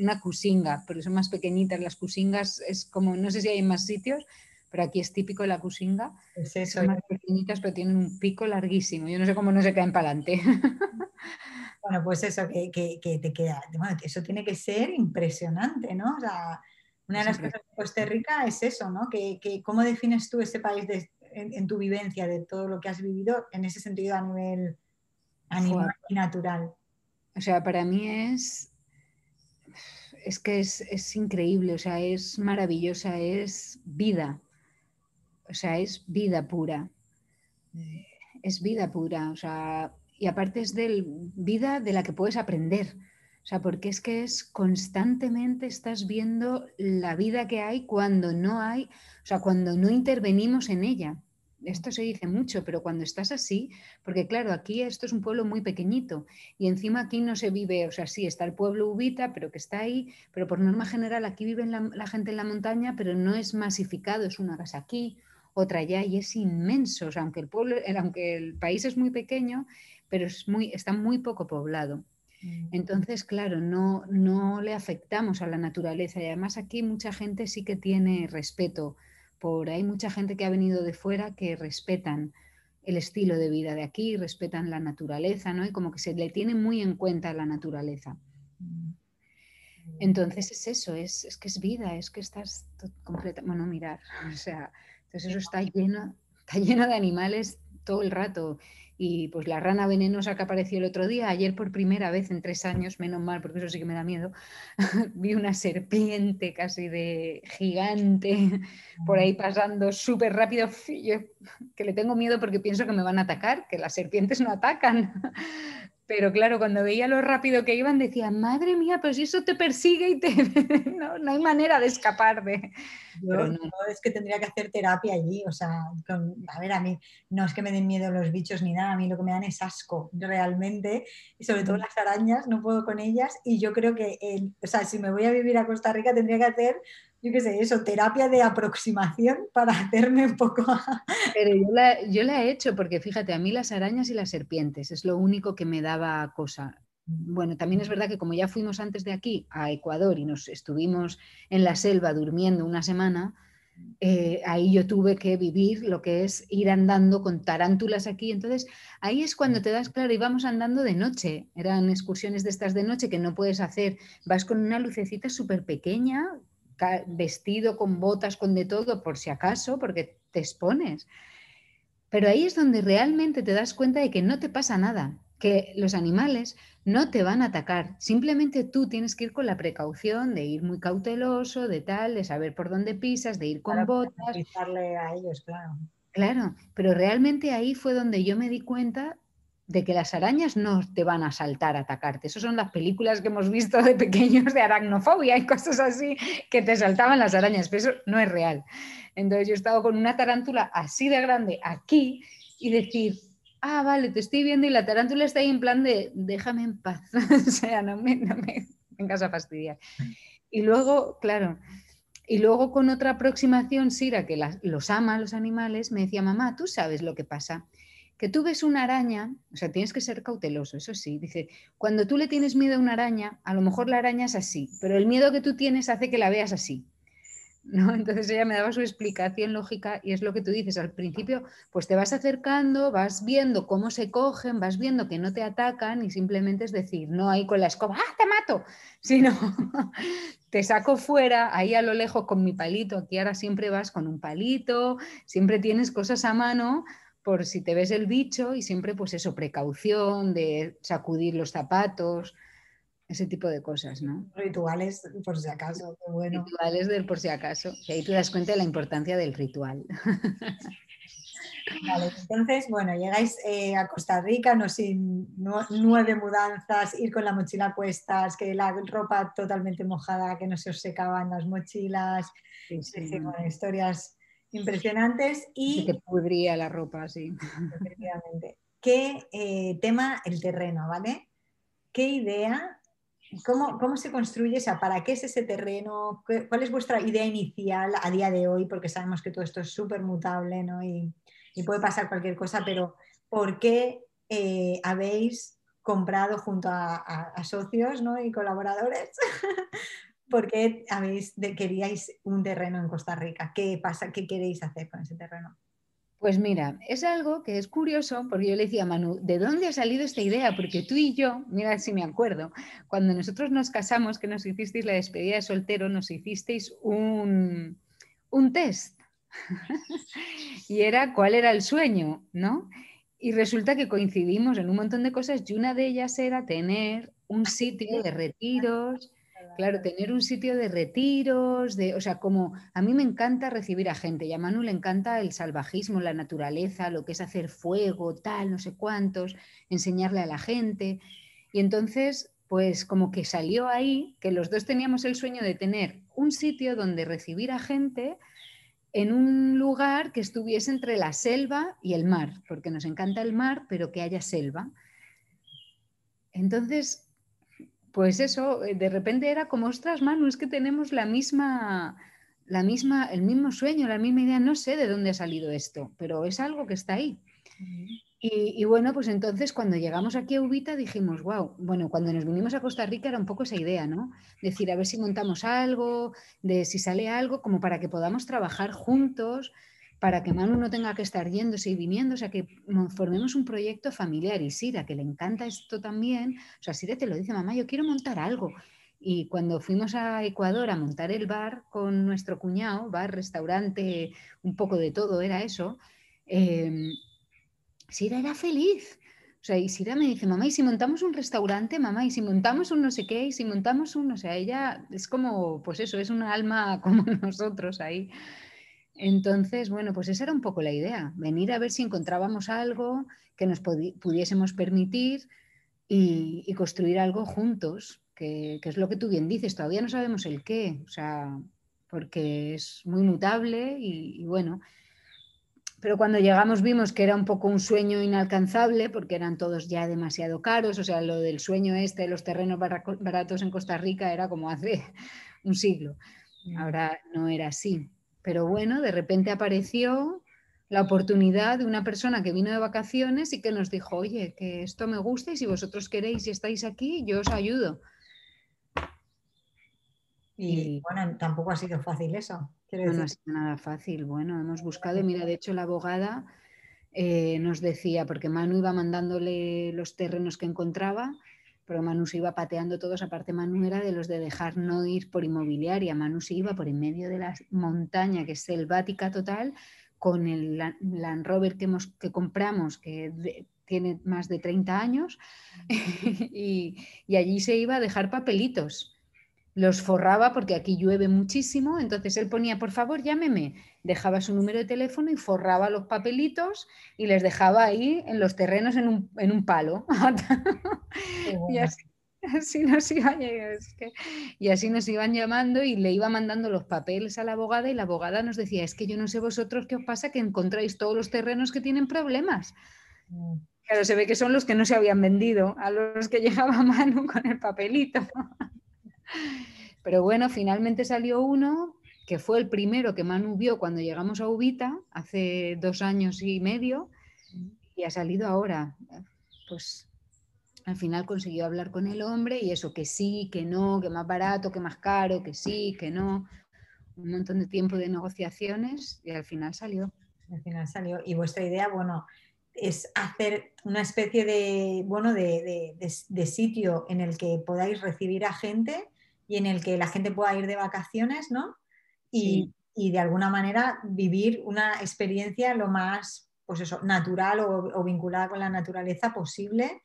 S1: una cusinga, pero son más pequeñitas las cusingas, es como, no sé si hay en más sitios, pero aquí es típico la cusinga.
S2: Es eso.
S1: Son más pequeñitas, pero tienen un pico larguísimo. Yo no sé cómo no se caen para adelante.
S2: Bueno, pues eso, que, te queda, bueno, eso tiene que ser impresionante, ¿no? O sea, una de las cosas de Costa Rica es eso, ¿no? Que, ¿Cómo defines tú ese país en, tu vivencia de todo lo que has vivido en ese sentido a nivel animal y natural?
S1: O sea, para mí es, es que es, es, increíble, o sea, es maravillosa, es vida, o sea, es vida pura, es vida pura, o sea, y aparte es de vida de la que puedes aprender. O sea, porque es que es constantemente estás viendo la vida que hay cuando no hay, o sea, cuando no intervenimos en ella. Esto se dice mucho, pero cuando estás así, porque claro, aquí esto es un pueblo muy pequeñito y encima aquí no se vive, o sea, sí, está el pueblo ubita, pero que está ahí, pero por norma general aquí vive la, gente en la montaña, pero no es masificado, es una casa aquí, otra allá y es inmenso, o sea, aunque el pueblo, aunque el país es muy pequeño, pero es muy, está muy poco poblado. Mm. Entonces, claro, no, no le afectamos a la naturaleza y además aquí mucha gente sí que tiene respeto por, hay mucha gente que ha venido de fuera que respetan el estilo de vida de aquí, respetan la naturaleza, ¿no? Y como que se le tiene muy en cuenta la naturaleza. Mm. Entonces es eso, es, es que es vida, es que estás completa, bueno, mirar, o sea, entonces eso está lleno, está lleno de animales todo el rato y pues la rana venenosa que apareció el otro día, ayer por primera vez en tres años, menos mal, porque eso sí que me da miedo, vi una serpiente casi de gigante por ahí pasando súper rápido, que le tengo miedo porque pienso que me van a atacar, que las serpientes no atacan. Pero claro, cuando veía lo rápido que iban, decía, madre mía, pues si eso te persigue y te... no, no hay manera de escapar de
S2: Yo, no. es que tendría que hacer terapia allí, o sea, a ver, a mí no es que me den miedo los bichos ni nada, a mí lo que me dan es asco realmente, y sobre todo las arañas, no puedo con ellas, y yo creo que, o sea, si me voy a vivir a Costa Rica tendría que hacer yo qué sé, eso, terapia de aproximación para hacerme un poco...
S1: Pero yo la, yo la, he hecho porque fíjate, a mí las arañas y las serpientes es lo único que me daba cosa. Bueno, también es verdad que como ya fuimos antes de aquí a Ecuador y nos estuvimos en la selva durmiendo una semana, eh, ahí yo tuve que vivir lo que es ir andando con tarántulas aquí. Entonces, ahí es cuando te das claro, íbamos andando de noche. Eran excursiones de estas de noche que no puedes hacer. Vas con una lucecita súper pequeña, vestido con botas, con de todo, por si acaso, porque te expones. Pero ahí es donde realmente te das cuenta de que no te pasa nada, que los animales no te van a atacar. Simplemente tú tienes que ir con la precaución de ir muy cauteloso, de tal, de saber por dónde pisas, de ir con botas.
S2: a ellos, claro.
S1: Claro, pero realmente ahí fue donde yo me di cuenta de que las arañas no te van a saltar a atacarte. Esas son las películas que hemos visto de pequeños de aracnofobia y cosas así que te saltaban las arañas, pero eso no es real. Entonces yo he estado con una tarántula así de grande aquí y decir, ah, vale, te estoy viendo y la tarántula está ahí en plan de déjame en paz, o sea, no me, vengas a fastidiar. Y luego, claro, y luego con otra aproximación, Sira, que los ama los animales, me decía, mamá, tú sabes lo que pasa, que tú ves una araña, o sea, tienes que ser cauteloso, eso sí, dice, cuando tú le tienes miedo a una araña, a lo mejor la araña es así, pero el miedo que tú tienes hace que la veas así. ¿No? Entonces ella me daba su explicación lógica y es lo que tú dices, al principio pues te vas acercando, vas viendo cómo se cogen, vas viendo que no te atacan y simplemente es decir, no ahí con la escoba, ¡ah, te mato! Sino te saco fuera, ahí a lo lejos con mi palito, aquí ahora siempre vas con un palito, siempre tienes cosas a mano por si te ves el bicho y siempre pues eso, precaución de sacudir los zapatos, ese tipo de cosas, ¿no?
S2: Rituales, por si acaso, bueno.
S1: Rituales del por si acaso. Y ahí te das cuenta de la importancia del ritual.
S2: Vale, entonces, bueno, llegáis eh, a Costa Rica, no sin nueve mudanzas, ir con la mochila a cuestas, que la ropa totalmente mojada, que no se os secaban las mochilas, historias impresionantes y...
S1: Que te pudría la ropa, sí.
S2: Efectivamente. ¿Qué eh, tema el terreno, ¿vale? ¿Qué idea ¿Cómo, se construye? O ¿para qué es ese terreno? ¿Cuál es vuestra idea inicial a día de hoy? Porque sabemos que todo esto es súper mutable ¿no? y, puede pasar cualquier cosa, pero ¿por qué eh, habéis comprado junto a, socios ¿no? y colaboradores? ¿Por qué habéis queríais un terreno en Costa Rica? ¿Qué pasa? ¿Qué queréis hacer con ese terreno?
S1: Pues mira, es algo que es curioso, porque yo le decía a Manu, ¿de dónde ha salido esta idea? Porque tú y yo, mira si me acuerdo, cuando nosotros nos casamos, que nos hicisteis la despedida de soltero, nos hicisteis un, un test. y era cuál era el sueño, ¿no? Y resulta que coincidimos en un montón de cosas y una de ellas era tener un sitio de retiros Claro, tener un sitio de retiros, de, o sea, como a mí me encanta recibir a gente y a Manu le encanta el salvajismo, la naturaleza, lo que es hacer fuego, tal, no sé cuántos, enseñarle a la gente. Y entonces, pues como que salió ahí que los dos teníamos el sueño de tener un sitio donde recibir a gente en un lugar que estuviese entre la selva y el mar, porque nos encanta el mar, pero que haya selva. Entonces, pues eso, eh, de repente era como, ostras, Manu, es que tenemos la misma, la misma, el mismo sueño, la misma idea, no sé de dónde ha salido esto, pero es algo que está ahí. y, bueno, pues entonces cuando llegamos aquí a Ubita dijimos, wow, bueno, cuando nos vinimos a Costa Rica era un poco esa idea, ¿no? Decir, a ver si montamos algo, de si sale algo, como para que podamos trabajar juntos, para que Manu no tenga que estar yéndose y viniendo, o sea, que formemos un proyecto familiar. Y Sira, que le encanta esto también, o sea, Sira te lo dice, mamá, yo quiero montar algo. Y cuando fuimos a Ecuador a montar el bar con nuestro cuñado, bar, restaurante, un poco de todo era eso, eh, Sira era feliz. O sea, y Sira me dice, mamá, ¿y si montamos un restaurante, mamá? ¿Y si montamos un no sé qué? ¿Y si montamos un, o sea, ella es como, pues eso, es una alma como nosotros ahí. Entonces, bueno, pues esa era un poco la idea, venir a ver si encontrábamos algo que nos pudiésemos permitir y, construir algo juntos, que, es lo que tú bien dices, todavía no sabemos el qué, o sea, porque es muy mutable y, bueno. Pero cuando llegamos vimos que era un poco un sueño inalcanzable porque eran todos ya demasiado caros. O sea, lo del sueño este de los terrenos baratos en Costa Rica era como hace un siglo. Mm. Ahora no era así. Pero bueno, de repente apareció la oportunidad de una persona que vino de vacaciones y que nos dijo, oye, que esto me gusta y si vosotros queréis y estáis aquí, yo os ayudo.
S2: Y, bueno, tampoco ha sido fácil eso.
S1: no, ha sido nada fácil. Bueno, hemos buscado, mira, de hecho la abogada eh, nos decía, porque Manu iba mandándole los terrenos que encontraba, pero Manu se iba pateando todos, aparte Manu era de los de dejar no ir por inmobiliaria, Manu se iba por en medio de la montaña, que es selvática total, con el Land Rover que, hemos, que compramos, que tiene más de 30 años, y, allí se iba a dejar papelitos. Los forraba porque aquí llueve muchísimo, entonces él ponía, por favor, llámeme, dejaba su número de teléfono y forraba los papelitos y les dejaba ahí en los terrenos en un, en un palo. y así, así nos y así nos iban llamando y le iba mandando los papeles a la abogada y la abogada nos decía, es que yo no sé vosotros qué os pasa que encontráis todos los terrenos que tienen problemas. Mm. Claro, se ve que son los que no se habían vendido, a los que llegaba Manu con el papelito. Pero bueno, finalmente salió uno que fue el primero que Manu cuando llegamos a Ubita, hace dos años y medio, y ha salido ahora. Pues al final consiguió hablar con el hombre y eso, que sí, que no, que más barato, que más caro, que sí, que no. Un montón de tiempo de negociaciones y al final salió.
S2: Al final salió. Y vuestra idea, bueno, es hacer una especie de, bueno, de, sitio en el que podáis recibir a gente y en el que la gente pueda ir de vacaciones, ¿no? Y, de alguna manera vivir una experiencia lo más, pues eso, natural o vinculada con la naturaleza posible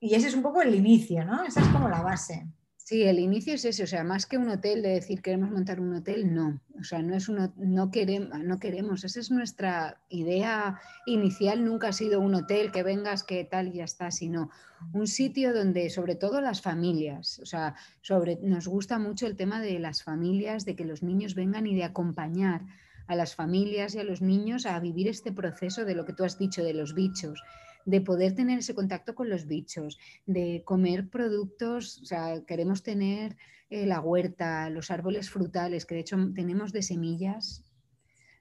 S2: y ese es un poco el inicio, ¿no? Esa es como la base.
S1: Sí, el inicio es ese, o sea, más que un hotel de decir queremos montar un hotel, no, o sea, no es uno, no queremos, no queremos, esa es nuestra idea inicial, nunca ha sido un hotel que vengas, que tal y ya está, sino un sitio donde sobre todo las familias, o sea, sobre, nos gusta mucho el tema de las familias, de que los niños vengan y de acompañar a las familias y a los niños a vivir este proceso de lo que tú has dicho de los bichos, de poder tener ese contacto con los bichos, de comer productos, o sea, queremos tener eh, la huerta, los árboles frutales, que de hecho tenemos de semillas.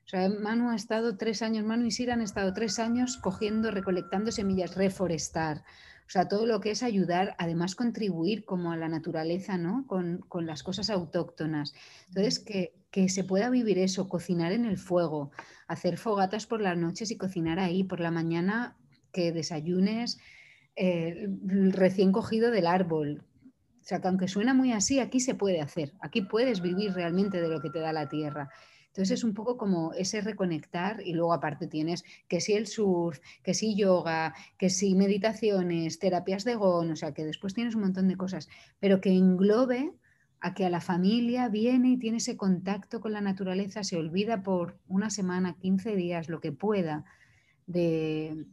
S1: O sea, Manu ha estado tres años, Manu y Sira han estado tres años cogiendo, recolectando semillas, reforestar. O sea, todo lo que es ayudar, además contribuir como a la naturaleza, ¿no? Con, las cosas autóctonas. Entonces, que, que, se pueda vivir eso, cocinar en el fuego, hacer fogatas por las noches y cocinar ahí. Por la mañana que desayunes eh, recién cogido del árbol. O sea, que aunque suena muy así, aquí se puede hacer, aquí puedes vivir realmente de lo que te da la tierra. Entonces es un poco como ese reconectar y luego aparte tienes que si el surf, que si yoga, que si meditaciones, terapias de GON, o sea que después tienes un montón de cosas, pero que englobe a que a la familia viene y tiene ese contacto con la naturaleza, se olvida por una semana, 15 días, lo que pueda de,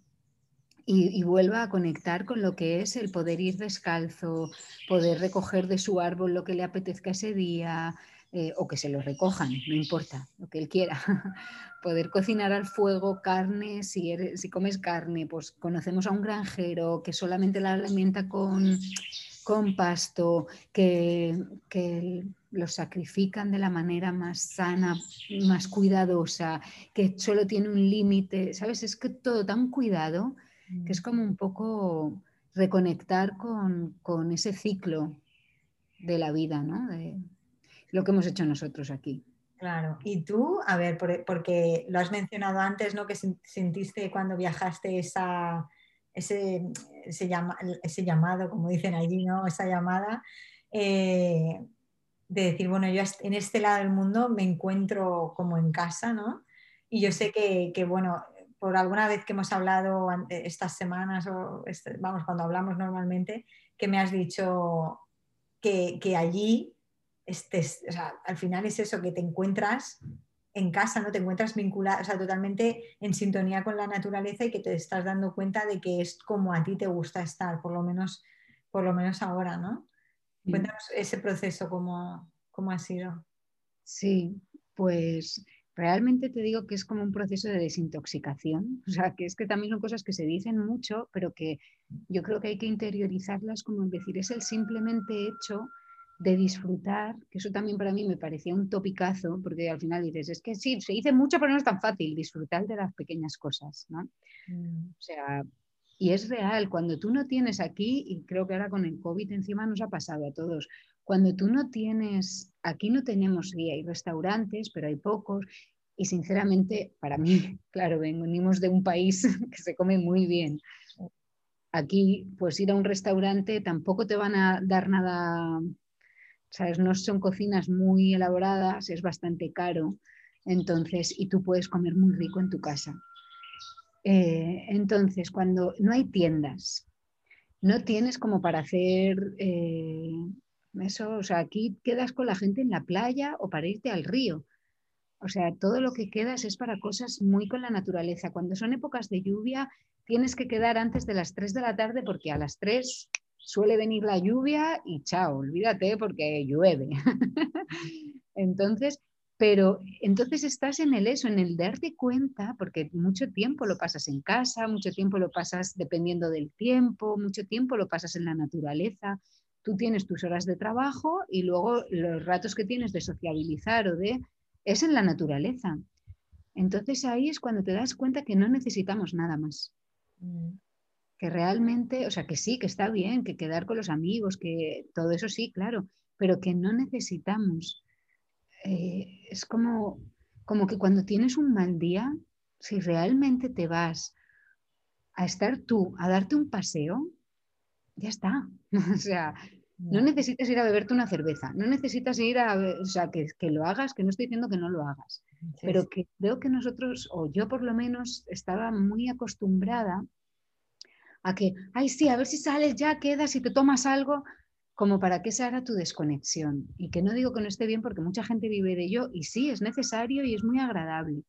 S1: y, vuelva a conectar con lo que es el poder ir descalzo, poder recoger de su árbol lo que le apetezca ese día, eh, o que se lo recojan, no importa, lo que él quiera. poder cocinar al fuego carne, si, si comes carne, pues conocemos a un granjero que solamente la alimenta con, con pasto, que, que lo sacrifican de la manera más sana, más cuidadosa, que solo tiene un límite, ¿sabes? Es que todo tan cuidado que es como un poco reconectar con, ese ciclo de la vida, ¿no? De lo que hemos hecho nosotros aquí.
S2: Claro, y tú, a ver, porque lo has mencionado antes, ¿no? Que sentiste cuando viajaste esa, ese, ese, llamado, como dicen allí, ¿no? Esa llamada, eh, de decir, bueno, yo en este lado del mundo me encuentro como en casa, ¿no? Y yo sé que, que bueno, por alguna vez que hemos hablado estas semanas, o este, vamos, cuando hablamos normalmente, que me has dicho que, allí, estés, al final es eso, que te encuentras en casa, ¿no? Te encuentras vinculado, o sea, totalmente en sintonía con la naturaleza y que te estás dando cuenta de que es como a ti te gusta estar, por lo menos, por lo menos ahora, ¿no? Cuéntanos ese proceso, cómo, cómo ha sido.
S1: Sí, pues realmente te digo que es como un proceso de desintoxicación. O sea, que es que también son cosas que se dicen mucho, pero que yo creo que hay que interiorizarlas como decir, es el simplemente hecho de disfrutar, que eso también para mí me parecía un topicazo, porque al final dices, es que sí, se dice mucho, pero no es tan fácil disfrutar de las pequeñas cosas, ¿no? Mm. O sea, y es real, cuando tú no tienes aquí, y creo que ahora con el COVID encima nos ha pasado a todos, cuando tú no tienes, aquí no tenemos, sí, hay restaurantes, pero hay pocos, y sinceramente, para mí, claro, venimos de un país que se come muy bien. Aquí, pues ir a un restaurante tampoco te van a dar nada, ¿sabes? No son cocinas muy elaboradas, es bastante caro. Entonces, y tú puedes comer muy rico en tu casa. Eh, entonces, cuando no hay tiendas, no tienes como para hacer eh, eso, o sea, aquí quedas con la gente en la playa o para irte al río. O sea, todo lo que quedas es para cosas muy con la naturaleza. Cuando son épocas de lluvia, tienes que quedar antes de las 3 de la tarde porque a las 3 suele venir la lluvia y chao, olvídate porque llueve. Entonces, pero entonces estás en el eso, en el darte cuenta, porque mucho tiempo lo pasas en casa, mucho tiempo lo pasas dependiendo del tiempo, mucho tiempo lo pasas en la naturaleza. Tú tienes tus horas de trabajo y luego los ratos que tienes de sociabilizar o de... es en la naturaleza. Entonces ahí es cuando te das cuenta que no necesitamos nada más. Mm. Que realmente, o sea, que sí, que está bien, que quedar con los amigos, que todo eso sí, claro, pero que no necesitamos eh, es como, como que cuando tienes un mal día, si realmente te vas a estar tú, a darte un paseo, ya está. o sea, no necesitas ir a beberte una cerveza, no necesitas ir a, o sea, que, lo hagas, que no estoy diciendo que no lo hagas, pero que creo que nosotros, o yo por lo menos, estaba muy acostumbrada a que, ay, sí, a ver si sales ya, quedas y te tomas algo, como para que se haga tu desconexión. Y que no digo que no esté bien porque mucha gente vive de ello y sí, es necesario y es muy agradable,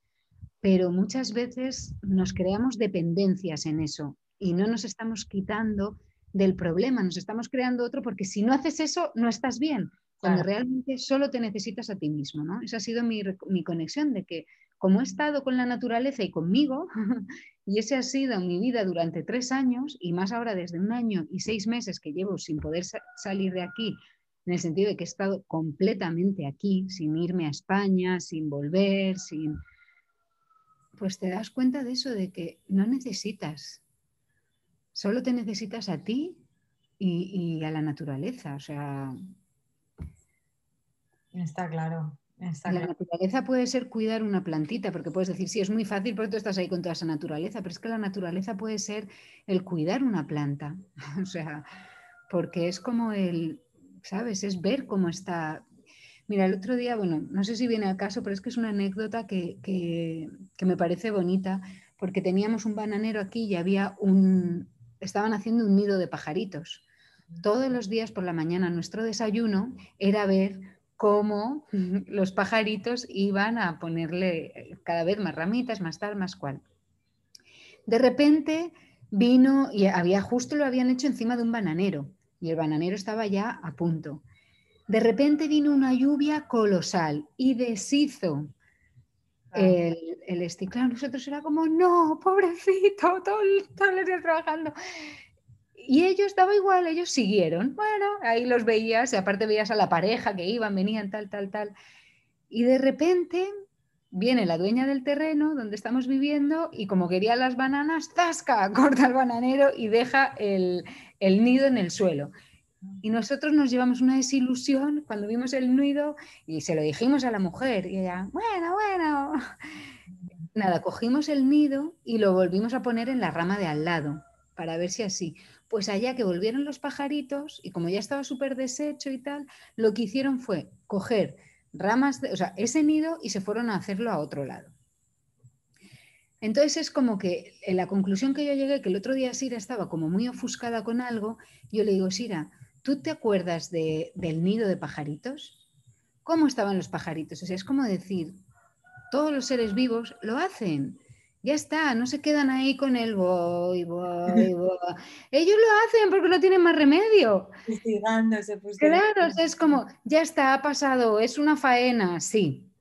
S1: pero muchas veces nos creamos dependencias en eso y no nos estamos quitando del problema, nos estamos creando otro porque si no haces eso no estás bien, cuando realmente solo te necesitas a ti mismo. ¿no? Esa ha sido mi, mi conexión de que como he estado con la naturaleza y conmigo, y ese ha sido mi vida durante tres años, y más ahora desde un año y seis meses que llevo sin poder salir de aquí, en el sentido de que he estado completamente aquí, sin irme a España, sin volver, sin... Pues te das cuenta de eso, de que no necesitas, solo te necesitas a ti y, y a la naturaleza, o sea...
S2: Está claro.
S1: La naturaleza puede ser cuidar una plantita, porque puedes decir, sí, es muy fácil porque tú estás ahí con toda esa naturaleza, pero es que la naturaleza puede ser el cuidar una planta, o sea, porque es como el, ¿sabes? Es ver cómo está. Mira, el otro día, bueno, no sé si viene al caso, pero es que es una anécdota que, que, que me parece bonita, porque teníamos un bananero aquí y había un, estaban haciendo un nido de pajaritos. Todos los días por la mañana nuestro desayuno era ver cómo los pajaritos iban a ponerle cada vez más ramitas, más tal, más cual. De repente vino y había justo lo habían hecho encima de un bananero y el bananero estaba ya a punto. De repente vino una lluvia colosal y deshizo el, el Nosotros era como, no, pobrecito, todo, todo el día trabajando. Y ellos daba igual, ellos siguieron. Bueno, ahí los veías, y aparte veías a la pareja que iban, venían, tal, tal, tal. Y de repente viene la dueña del terreno donde estamos viviendo y como quería las bananas, ¡zasca! Corta el bananero y deja el, el nido en el suelo. Y nosotros nos llevamos una desilusión cuando vimos el nido y se lo dijimos a la mujer y ella, bueno, bueno. Nada, cogimos el nido y lo volvimos a poner en la rama de al lado para ver si así. Pues allá que volvieron los pajaritos y como ya estaba súper deshecho y tal, lo que hicieron fue coger ramas, de, o sea, ese nido y se fueron a hacerlo a otro lado. Entonces es como que en la conclusión que yo llegué, que el otro día Sira estaba como muy ofuscada con algo, yo le digo, Sira, ¿tú te acuerdas del nido de pajaritos? ¿Cómo estaban los pajaritos? O sea, es como decir, todos los seres vivos lo hacen Ya está, no se quedan ahí con el voy, voy, voy. Ellos lo hacen porque no tienen más remedio.
S2: Pues,
S1: claro, es como, ya está, ha pasado, es una faena, sí.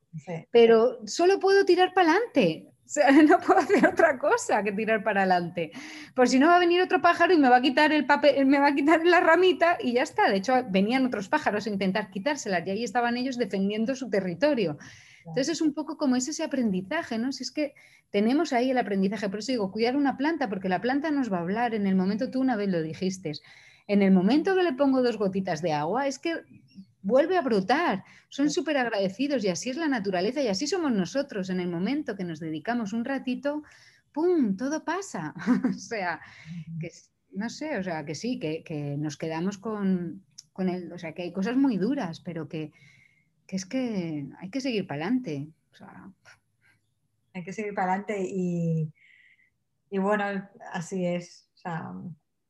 S1: Pero solo puedo tirar para adelante. O sea, no puedo hacer otra cosa que tirar para adelante. Por si no va a venir otro pájaro y me va a quitar el papel, me va a quitar la ramita y ya está. De hecho, venían otros pájaros a intentar quitárselas y ahí estaban ellos defendiendo su territorio. Entonces es un poco como ese aprendizaje, ¿no? Si es que tenemos ahí el aprendizaje, por eso digo, cuidar una planta, porque la planta nos va a hablar en el momento, tú una vez lo dijiste, en el momento que le pongo dos gotitas de agua, es que vuelve a brotar. Son súper agradecidos y así es la naturaleza y así somos nosotros. En el momento que nos dedicamos un ratito, ¡pum! Todo pasa. o sea, que no sé, o sea, que sí, que, nos quedamos con, con el, o sea, que hay cosas muy duras, pero que, que es que hay que seguir para adelante.
S2: Hay que seguir para adelante y, bueno, así es. O sea,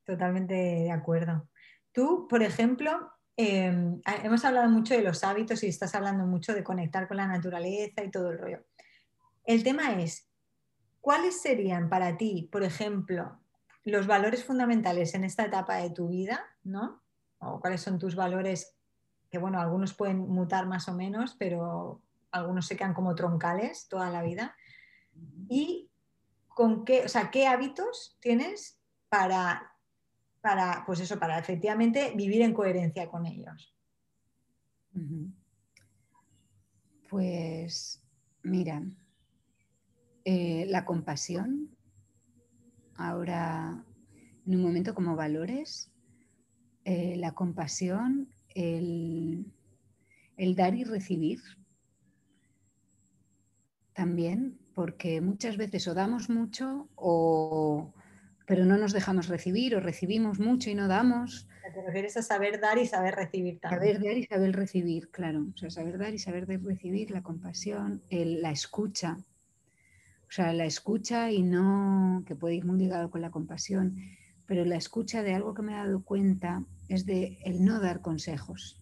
S2: totalmente de acuerdo. Tú, por ejemplo, em, hemos hablado mucho de los hábitos y estás hablando mucho de conectar con la naturaleza y todo el rollo. El tema es, ¿cuáles serían para ti, por ejemplo, los valores fundamentales en esta etapa de tu vida, ¿no? O cuáles son tus valores que bueno, algunos pueden mutar más o menos, pero algunos se quedan como troncales toda la vida. ¿Y con qué, o sea, qué hábitos tienes para, para, pues eso, para efectivamente vivir en coherencia con ellos?
S1: Pues mira, eh, la compasión, ahora en un momento como valores, eh, la compasión el, dar y recibir también, porque muchas veces o damos mucho o pero no nos dejamos recibir o recibimos mucho y no damos.
S2: Te refieres a saber dar y saber recibir
S1: también. Saber dar y saber recibir, claro. O sea, saber dar y saber recibir, la compasión, la escucha. O sea, la escucha y no, que puede ir muy ligado con la compasión, pero la escucha de algo que me he dado cuenta es de el no dar consejos.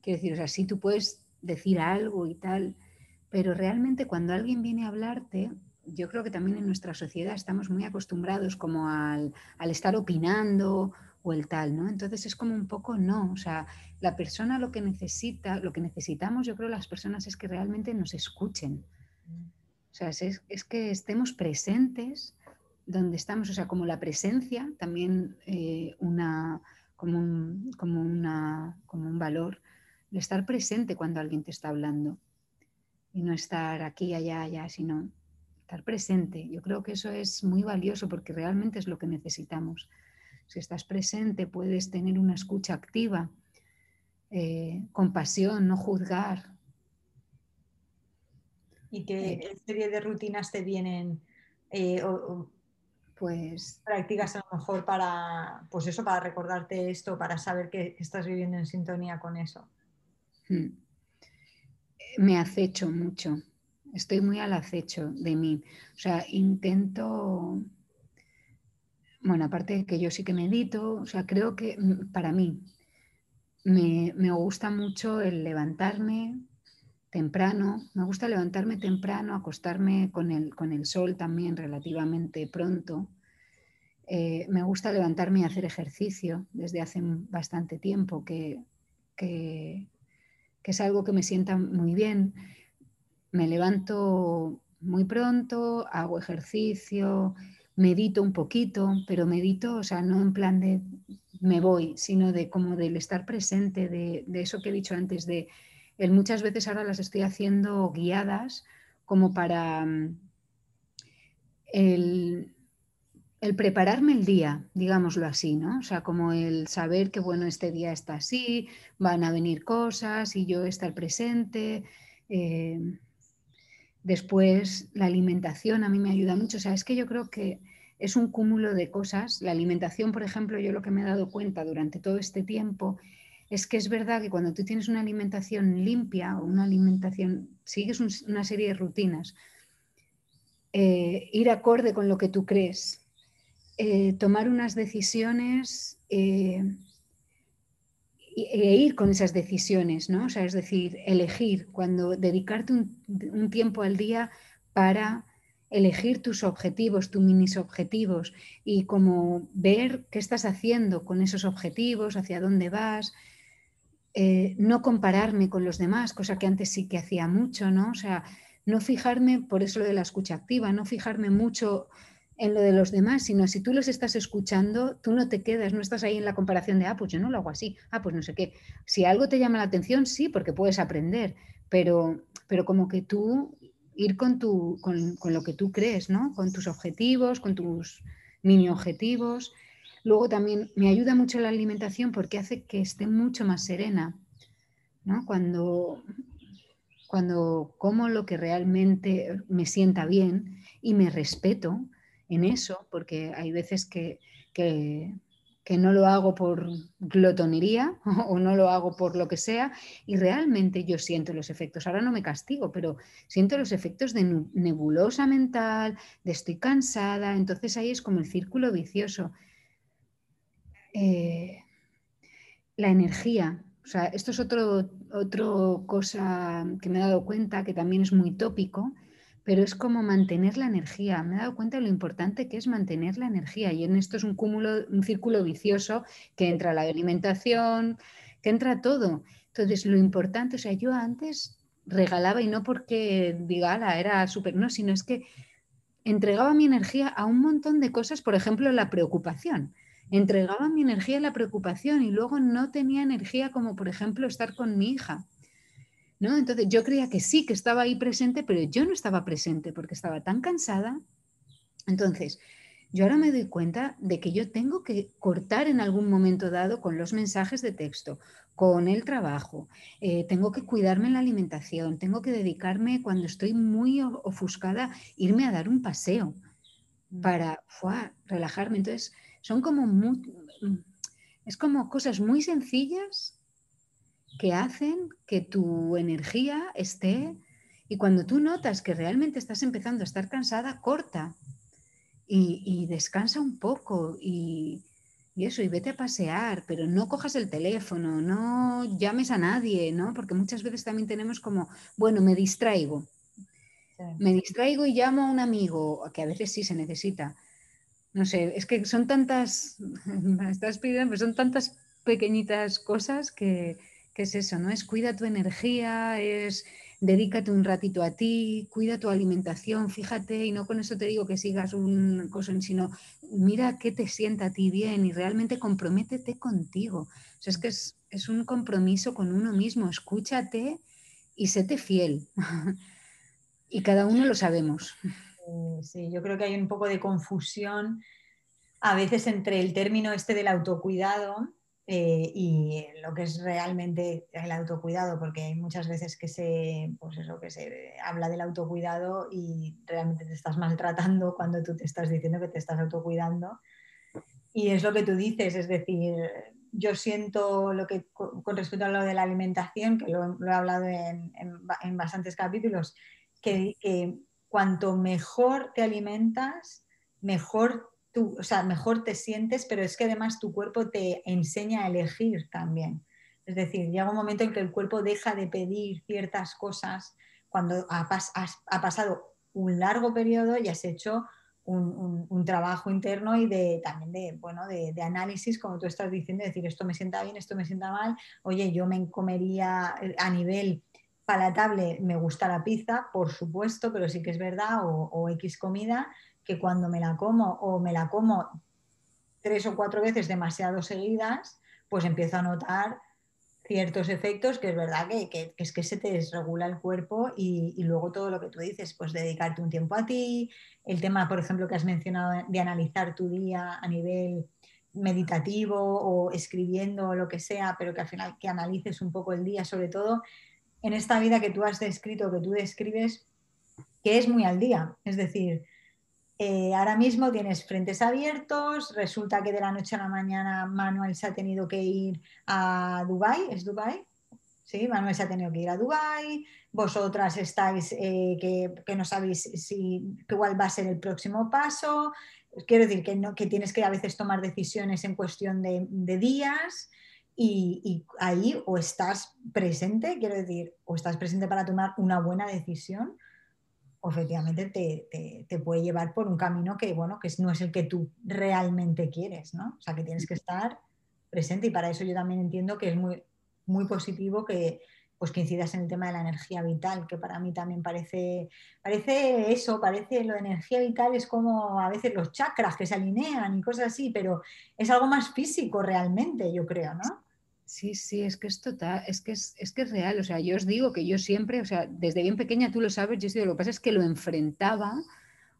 S1: Quiero decir, o sea, sí tú puedes decir algo y tal, pero realmente cuando alguien viene a hablarte, yo creo que también en nuestra sociedad estamos muy acostumbrados como al, al estar opinando o el tal, ¿no? Entonces es como un poco no, o sea, la persona lo que necesita, lo que necesitamos, yo creo las personas es que realmente nos escuchen. O sea, es, es que estemos presentes donde estamos, o sea, como la presencia, también eh, una, como un, como, una, como un valor, de estar presente cuando alguien te está hablando y no estar aquí, allá, allá, sino estar presente. Yo creo que eso es muy valioso porque realmente es lo que necesitamos. Si estás presente, puedes tener una escucha activa, eh, compasión, no juzgar.
S2: ¿Y qué eh, serie de rutinas te vienen? Eh,
S1: pues
S2: prácticas a lo mejor para, pues eso, para recordarte esto, para saber que, estás viviendo en sintonía con eso. Hmm.
S1: Me acecho mucho, estoy muy al acecho de mí. O sea, intento, bueno, aparte de que yo sí que medito, o sea, creo que mm, para mí me, me gusta mucho el levantarme, temprano. Me gusta levantarme temprano, acostarme con el, con el sol también relativamente pronto. Eh, me gusta levantarme y hacer ejercicio desde hace bastante tiempo, que, que, es algo que me sienta muy bien. Me levanto muy pronto, hago ejercicio, medito un poquito, pero medito, o sea, no en plan de me voy, sino de como del estar presente, de, de eso que he dicho antes, de muchas veces ahora las estoy haciendo guiadas como para mm, el, prepararme el día, digámoslo así, ¿no? O sea, como el saber que, bueno, este día está así, van a venir cosas y yo estar presente. Eh, después, la alimentación a mí me ayuda mucho. O sea, es que yo creo que es un cúmulo de cosas. La alimentación, por ejemplo, yo lo que me he dado cuenta durante todo este tiempo es que es verdad que cuando tú tienes una alimentación limpia o una alimentación, sigues una serie de rutinas, eh, ir acorde con lo que tú crees, eh, tomar unas decisiones eh, e ir con esas decisiones, ¿no? O sea, es decir, elegir, cuando dedicarte un, tiempo al día para elegir tus objetivos, tus minis objetivos y como ver qué estás haciendo con esos objetivos, hacia dónde vas, eh, no compararme con los demás, cosa que antes sí que hacía mucho, ¿no? O sea, no fijarme, por eso lo de la escucha activa, no fijarme mucho en lo de los demás, sino si tú los estás escuchando, tú no te quedas, no estás ahí en la comparación de, ah, pues yo no lo hago así, ah, pues no sé qué. Si algo te llama la atención, sí, porque puedes aprender, pero, pero como que tú ir con, tu, con, con lo que tú crees, ¿no? Con tus objetivos, con tus mini objetivos. Luego también me ayuda mucho la alimentación porque hace que esté mucho más serena. ¿no? Cuando, cuando como lo que realmente me sienta bien y me respeto en eso, porque hay veces que, que, no lo hago por glotonería o no lo hago por lo que sea y realmente yo siento los efectos. Ahora no me castigo, pero siento los efectos de nebulosa mental, de estoy cansada, entonces ahí es como el círculo vicioso. Eh, la energía. O sea, esto es otro, otro cosa que me he dado cuenta que también es muy tópico, pero es como mantener la energía. Me he dado cuenta de lo importante que es mantener la energía y en esto es un cúmulo, un círculo vicioso que entra la alimentación, que entra todo. Entonces, lo importante, o sea, yo antes regalaba y no porque diga, era súper, no, sino es que entregaba mi energía a un montón de cosas, por ejemplo, la preocupación entregaba mi energía a la preocupación y luego no tenía energía como por ejemplo estar con mi hija. ¿No? Entonces yo creía que sí, que estaba ahí presente, pero yo no estaba presente porque estaba tan cansada. Entonces, yo ahora me doy cuenta de que yo tengo que cortar en algún momento dado con los mensajes de texto, con el trabajo, eh, tengo que cuidarme en la alimentación, tengo que dedicarme cuando estoy muy ofuscada, irme a dar un paseo mm. para relajarme. Entonces, son como es como cosas muy sencillas que hacen que tu energía esté y cuando tú notas que realmente estás empezando a estar cansada, corta y, descansa un poco y, eso, y vete a pasear, pero no cojas el teléfono, no llames a nadie, ¿no? Porque muchas veces también tenemos como, bueno, me distraigo. Me distraigo y llamo a un amigo, que a veces sí se necesita, no sé, es que son tantas, estás pidiendo, son tantas pequeñitas cosas que, es eso, ¿no? Es cuida tu energía, es dedícate un ratito a ti, cuida tu alimentación, fíjate, y no con eso te digo que sigas un cosa, sino mira qué te sienta a ti bien y realmente comprométete contigo. Es que es, es un compromiso con uno mismo, escúchate y séte fiel. y cada uno lo sabemos.
S2: Eh, sí, yo creo que hay un poco de confusión a veces entre el término este del autocuidado eh, y lo que es realmente el autocuidado, porque hay muchas veces que se, pues eso, que se habla del autocuidado y realmente te estás maltratando cuando tú te estás diciendo que te estás autocuidando. Y es lo que tú dices, es decir, yo siento lo que con respecto a lo de la alimentación, que lo, he hablado en, en, bastantes capítulos, que, que cuanto mejor te alimentas, mejor tú, o sea, mejor te sientes, pero es que además tu cuerpo te enseña a elegir también. Es decir, llega un momento en que el cuerpo deja de pedir ciertas cosas cuando ha, pasado un largo periodo y has hecho un, trabajo interno y de, también de, bueno, de, análisis, como tú estás diciendo, decir esto me sienta bien, esto me sienta mal, oye, yo me comería eh, a nivel palatable me gusta la pizza, por supuesto, pero sí que es verdad, o, X comida, que cuando me la como o me la como tres o cuatro veces demasiado seguidas, pues empiezo a notar ciertos efectos que es verdad que, es que se te desregula el cuerpo y, y, luego todo lo que tú dices, pues dedicarte un tiempo a ti, el tema, por ejemplo, que has mencionado de analizar tu día a nivel meditativo o escribiendo o lo que sea, pero que al final que analices un poco el día, sobre todo en esta vida que tú has descrito, que tú describes, que es muy al día. Es decir, eh, ahora mismo tienes frentes abiertos, resulta que de la noche a la mañana Manuel se ha tenido que ir a Dubai, ¿es Dubai? Sí, Manuel se ha tenido que ir a Dubai, vosotras estáis eh, que, no sabéis si cuál va a ser el próximo paso. Quiero decir que, no, que tienes que a veces tomar decisiones en cuestión de, días y, ahí o estás presente, quiero decir, o estás presente para tomar una buena decisión, efectivamente te, te, puede llevar por un camino que, bueno, que no es el que tú realmente quieres, ¿no? O sea, que tienes que estar presente y para eso yo también entiendo que es muy, muy positivo que, pues que incidas en el tema de la energía vital, que para mí también parece, parece eso, parece lo de energía vital es como a veces los chakras que se alinean y cosas así, pero es algo más físico realmente, yo creo, ¿no?
S1: Sí, sí, es que es total, es que es, es que es real. O sea, yo os digo que yo siempre, o sea, desde bien pequeña tú lo sabes, yo lo que pasa es que lo enfrentaba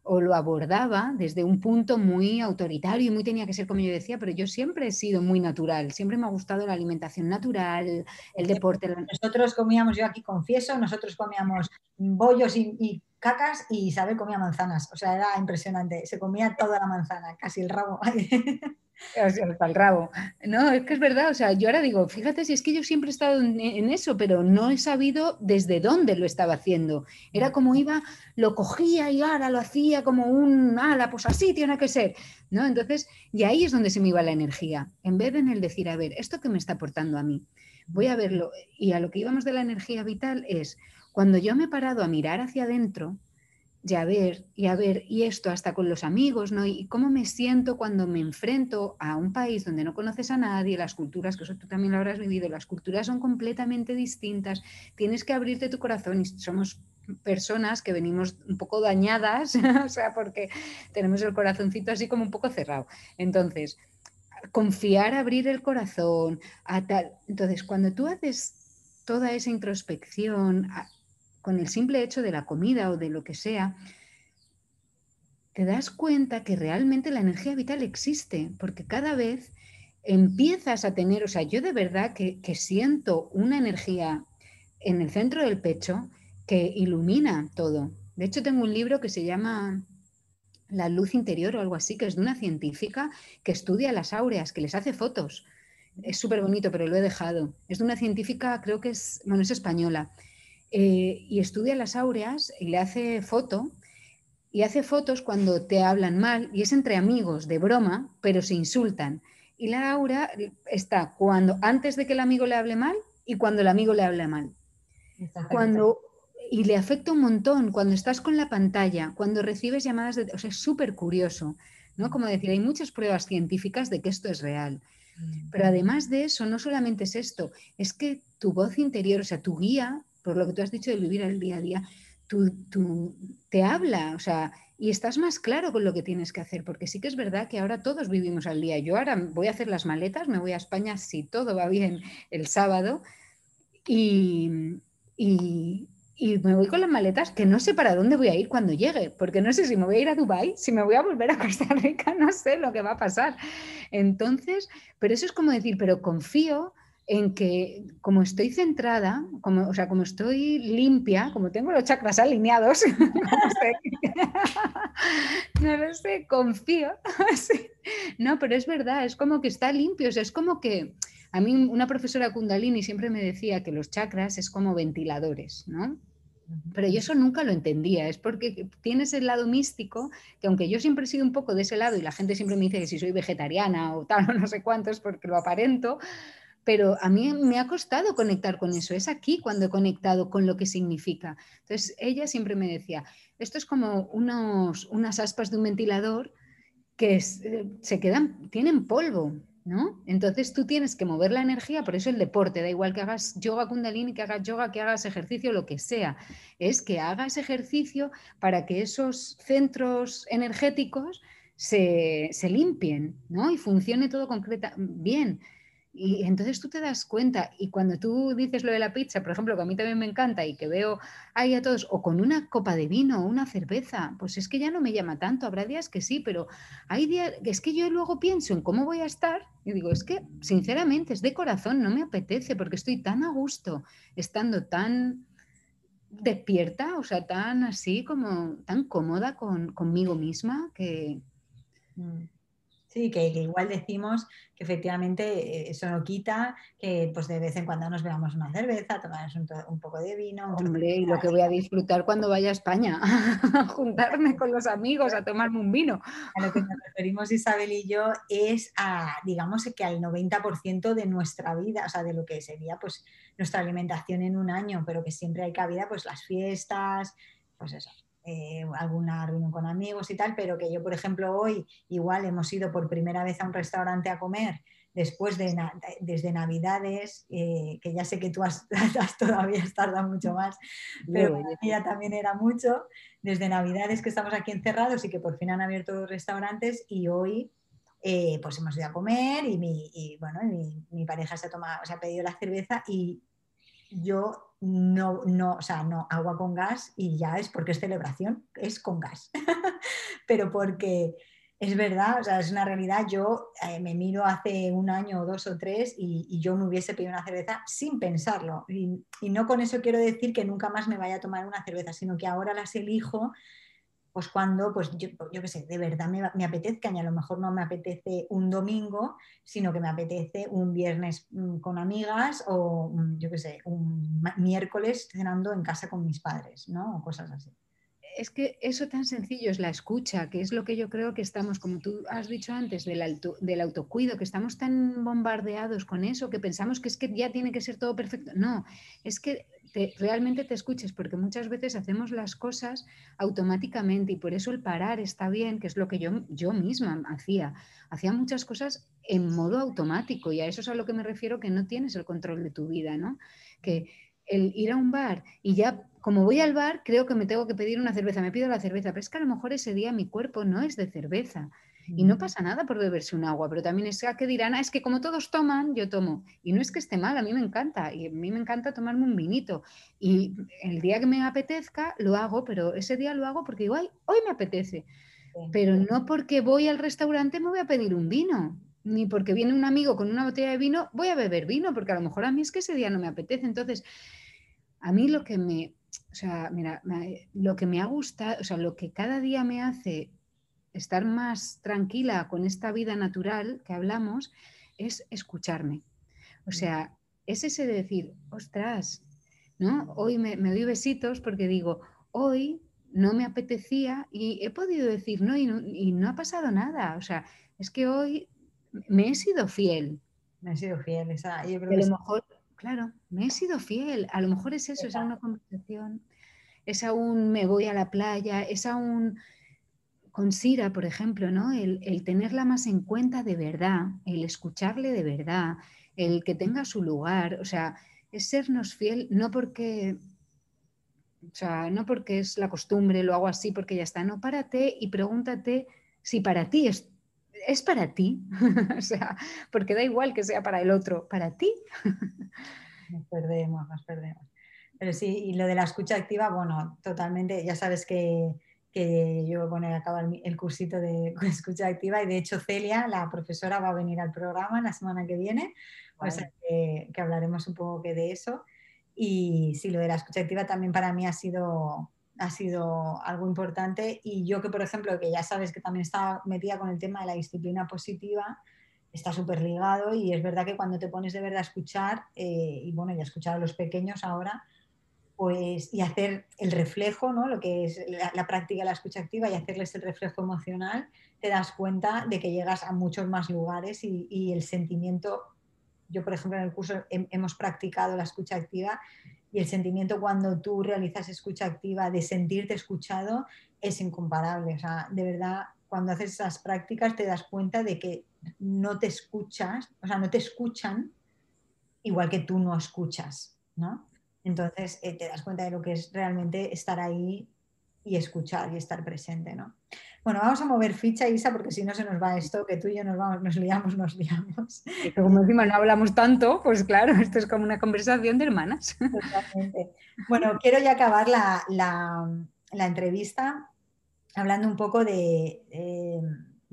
S1: o lo abordaba desde un punto muy autoritario y muy tenía que ser como yo decía, pero yo siempre he sido muy natural, siempre me ha gustado la alimentación natural, el deporte.
S2: Nosotros comíamos, yo aquí confieso, nosotros comíamos bollos y, cacas y Isabel comía manzanas, o sea, era impresionante, se comía toda la manzana, casi el rabo.
S1: Hasta el rabo. No, es que es verdad. O sea, yo ahora digo, fíjate si es que yo siempre he estado en, eso, pero no he sabido desde dónde lo estaba haciendo. Era como iba, lo cogía y ahora lo hacía como un, ala, pues así tiene que ser. ¿no? Entonces, y ahí es donde se me iba la energía. En vez de en el decir, a ver, ¿esto que me está aportando a mí? Voy a verlo. Y a lo que íbamos de la energía vital es, cuando yo me he parado a mirar hacia adentro, y a ver, y a ver, y esto hasta con los amigos, ¿no? Y cómo me siento cuando me enfrento a un país donde no conoces a nadie, las culturas, que eso tú también lo habrás vivido, las culturas son completamente distintas, tienes que abrirte tu corazón y somos personas que venimos un poco dañadas, o sea, porque tenemos el corazoncito así como un poco cerrado. Entonces, confiar, abrir el corazón, a tal. Entonces, cuando tú haces toda esa introspección, con el simple hecho de la comida o de lo que sea, te das cuenta que realmente la energía vital existe, porque cada vez empiezas a tener, o sea, yo de verdad que, siento una energía en el centro del pecho que ilumina todo. De hecho, tengo un libro que se llama La luz interior o algo así, que es de una científica que estudia las áureas, que les hace fotos. Es súper bonito, pero lo he dejado. Es de una científica, creo que es, bueno, es española. Eh, y estudia las áureas y le hace foto y hace fotos cuando te hablan mal y es entre amigos de broma, pero se insultan. Y la aura está cuando antes de que el amigo le hable mal y cuando el amigo le habla mal. Cuando y le afecta un montón cuando estás con la pantalla, cuando recibes llamadas de, o sea, es súper curioso, ¿no? Como decir, hay muchas pruebas científicas de que esto es real. Mm. Pero además de eso, no solamente es esto, es que tu voz interior, o sea, tu guía por lo que tú has dicho de vivir el día a día, tú, te habla, o sea, y estás más claro con lo que tienes que hacer, porque sí que es verdad que ahora todos vivimos al día. Yo ahora voy a hacer las maletas, me voy a España si todo va bien el sábado y, y, me voy con las maletas que no sé para dónde voy a ir cuando llegue, porque no sé si me voy a ir a Dubái, si me voy a volver a Costa Rica, no sé lo que va a pasar. Entonces, pero eso es como decir, pero confío en que como estoy centrada, como, o sea, como estoy limpia, como tengo los chakras alineados, no lo sé, confío. No, pero es verdad, es como que está limpio, o sea, es como que a mí una profesora Kundalini siempre me decía que los chakras es como ventiladores, ¿no? Pero yo eso nunca lo entendía, es porque tienes el lado místico, que aunque yo siempre he sido un poco de ese lado y la gente siempre me dice que si soy vegetariana o tal o no sé cuántos porque lo aparento, pero a mí me ha costado conectar con eso. Es aquí cuando he conectado con lo que significa. Entonces, ella siempre me decía, esto es como unas aspas de un ventilador que eh, se quedan, tienen polvo, ¿no? Entonces tú tienes que mover la energía, por eso el deporte, da igual que hagas yoga kundalini, que hagas yoga, que hagas ejercicio, lo que sea, es que hagas ejercicio para que esos centros energéticos se, se limpien, ¿no? Y funcione todo concreta bien. Y entonces tú te das cuenta, y cuando tú dices lo de la pizza, por ejemplo, que a mí también me encanta y que veo ahí a todos, o con una copa de vino o una cerveza, pues es que ya no me llama tanto, habrá días que sí, pero hay días, es que yo luego pienso en cómo voy a estar y digo, es que sinceramente es de corazón, no me apetece porque estoy tan a gusto, estando tan despierta, o sea, tan así como, tan cómoda con, conmigo misma que...
S2: Mm. Sí, que, igual decimos que efectivamente eh, eso no quita que pues de vez en cuando nos veamos una cerveza, tomar un, poco de vino.
S1: Hombre, y lo que voy a disfrutar cuando vaya a España, a juntarme con los amigos, a tomarme un vino.
S2: A lo que nos referimos Isabel y yo es a, digamos que al 90% de nuestra vida, o sea, de lo que sería pues nuestra alimentación en un año, pero que siempre hay cabida pues las fiestas, pues eso eh, alguna reunión con amigos y tal, pero que yo, por ejemplo, hoy igual hemos ido por primera vez a un restaurante a comer después de desde Navidades, eh, que ya sé que tú has, todavía tardado mucho más, pero ya también era mucho, desde Navidades que estamos aquí encerrados y que por fin han abierto los restaurantes y hoy eh, pues hemos ido a comer y mi, bueno, mi, pareja se ha, tomado, se ha pedido la cerveza y yo no, no, o sea, no, agua con gas y ya es porque es celebración, es con gas, pero porque es verdad, o sea, es una realidad. Yo eh, me miro hace un año o dos o tres y, yo me hubiese pedido una cerveza sin pensarlo. Y, no con eso quiero decir que nunca más me vaya a tomar una cerveza, sino que ahora las elijo pues cuando, pues yo, yo qué sé, de verdad me, me, apetezca, y a lo mejor no me apetece un domingo, sino que me apetece un viernes mm, con amigas o, mm, yo qué sé, un miércoles cenando en casa con mis padres, ¿no? O cosas así
S1: es que eso tan sencillo es la escucha, que es lo que yo creo que estamos, como tú has dicho antes, del, del autocuido, que estamos tan bombardeados con eso, que pensamos que es que ya tiene que ser todo perfecto. No, es que realmente te escuches, porque muchas veces hacemos las cosas automáticamente y por eso el parar está bien, que es lo que yo, yo misma hacía. Hacía muchas cosas en modo automático y a eso es a lo que me refiero, que no tienes el control de tu vida, ¿no? Que el ir a un bar y ya como voy al bar, creo que me tengo que pedir una cerveza, me pido la cerveza, pero es que a lo mejor ese día mi cuerpo no es de cerveza. Y no pasa nada por beberse un agua, pero también es que dirán, ah, es que como todos toman, yo tomo. Y no es que esté mal, a mí me encanta. Y a mí me encanta tomarme un vinito. Y el día que me apetezca, lo hago, pero ese día lo hago porque digo, hoy me apetece. Pero no porque voy al restaurante me voy a pedir un vino. Ni porque viene un amigo con una botella de vino, voy a beber vino, porque a lo mejor a mí es que ese día no me apetece. Entonces, a mí lo que me, o sea, mira, lo que me ha gustado, o sea, lo que cada día me hace estar más tranquila con esta vida natural que hablamos es escucharme. O mm. sea, es ese de decir, ostras, ¿no? Hoy me, doy besitos porque digo, hoy no me apetecía y he podido decir no y, no ha pasado nada. O sea, es que hoy me he sido fiel.
S2: Me he sido fiel, esa,
S1: yo creo que a lo mejor Claro, me he sido fiel. A lo mejor es eso, es una conversación, es aún me voy a la playa, es aún con Sira, por ejemplo, ¿no? El, tenerla más en cuenta de verdad, el escucharle de verdad, el que tenga su lugar, o sea, es sernos fiel, no porque, o sea, no porque es la costumbre, lo hago así porque ya está, no, párate y pregúntate si para ti es, es para ti, o sea, porque da igual que sea para el otro, para ti.
S2: nos perdemos, nos perdemos. Pero sí, y lo de la escucha activa, bueno, totalmente, ya sabes que, que yo bueno, acabo el, el, cursito de escucha activa y de hecho Celia, la profesora, va a venir al programa la semana que viene, o sea que, que, hablaremos un poco de eso. Y sí, lo de la escucha activa también para mí ha sido, ha sido algo importante y yo que, por ejemplo, que ya sabes que también estaba metida con el tema de la disciplina positiva, está súper ligado y es verdad que cuando te pones de verdad a escuchar, eh, y bueno, y a escuchar a los pequeños ahora, pues, y hacer el reflejo, ¿no? lo que es la, práctica de la escucha activa y hacerles el reflejo emocional, te das cuenta de que llegas a muchos más lugares y, el sentimiento, yo por ejemplo en el curso hemos practicado la escucha activa y el sentimiento cuando tú realizas escucha activa de sentirte escuchado es incomparable. O sea, de verdad, cuando haces esas prácticas te das cuenta de que no te escuchas, o sea, no te escuchan igual que tú no escuchas, ¿no? Entonces eh, te das cuenta de lo que es realmente estar ahí y escuchar y estar presente, ¿no? Bueno, vamos a mover ficha, Isa, porque si no se nos va esto, que tú y yo nos vamos, nos liamos, nos liamos.
S1: Y como encima no hablamos tanto, pues claro, esto es como una conversación de hermanas.
S2: Totalmente. Bueno, quiero ya acabar la, la, entrevista hablando un poco de... Eh,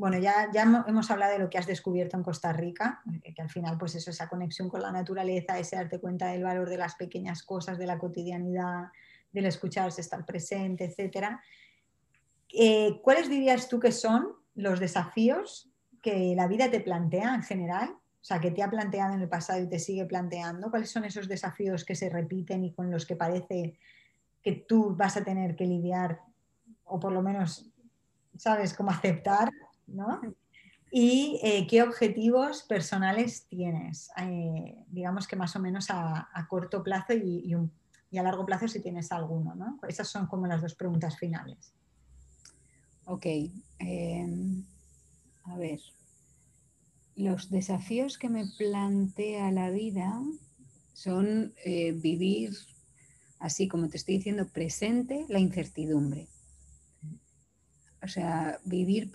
S2: bueno, ya, hemos hablado de lo que has descubierto en Costa Rica, eh, que al final, pues esa conexión con la naturaleza, ese darte cuenta del valor de las pequeñas cosas, de la cotidianidad, del escucharse, estar presente, etcétera. Eh, ¿Cuáles dirías tú que son los desafíos que la vida te plantea en general? O sea, que te ha planteado en el pasado y te sigue planteando. ¿Cuáles son esos desafíos que se repiten y con los que parece que tú vas a tener que lidiar o por lo menos sabes cómo aceptar ¿no? ¿Y eh, qué objetivos personales tienes? Eh, digamos que más o menos a, corto plazo y, y a largo plazo si tienes alguno, ¿no? Esas son como las dos preguntas finales.
S1: Ok. Em, a ver. Los desafíos que me plantea la vida son eh, vivir, así como te estoy diciendo, presente la incertidumbre. O sea, vivir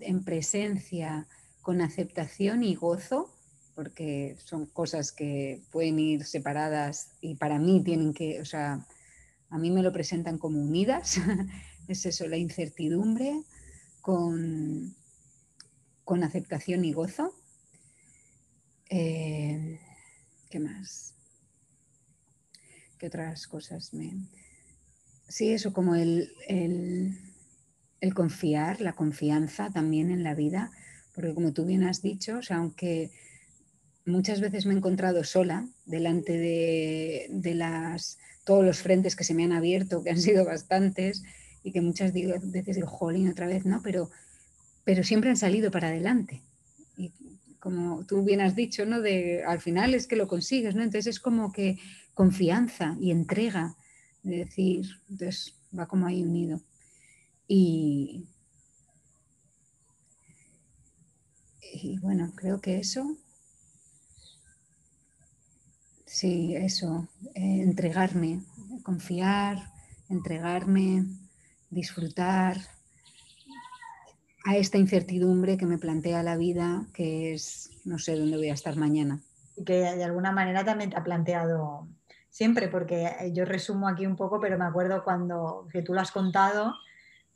S1: en presencia con aceptación y gozo, porque son cosas que pueden ir separadas y para mí tienen que, o sea, a mí me lo presentan como unidas, es eso, la incertidumbre con, con aceptación y gozo. Eh, ¿Qué más? ¿Qué otras cosas me... Sí, eso como el, el, el confiar, la confianza también en la vida, porque como tú bien has dicho, o sea, aunque muchas veces me he encontrado sola delante de, las, todos los frentes que se me han abierto, que han sido bastantes, y que muchas veces digo, jolín, otra vez, ¿no? Pero, pero siempre han salido para adelante. Y como tú bien has dicho, ¿no? De, al final es que lo consigues, ¿no? Entonces es como que confianza y entrega, de decir, entonces va como ahí unido. Y, y bueno, creo que eso Sí, eso, eh, entregarme, confiar, entregarme, disfrutar a esta incertidumbre que me plantea la vida, que es no sé dónde voy a estar mañana.
S2: Y que de alguna manera también te ha planteado siempre, porque eh, yo resumo aquí un poco, pero me acuerdo cuando que tú lo has contado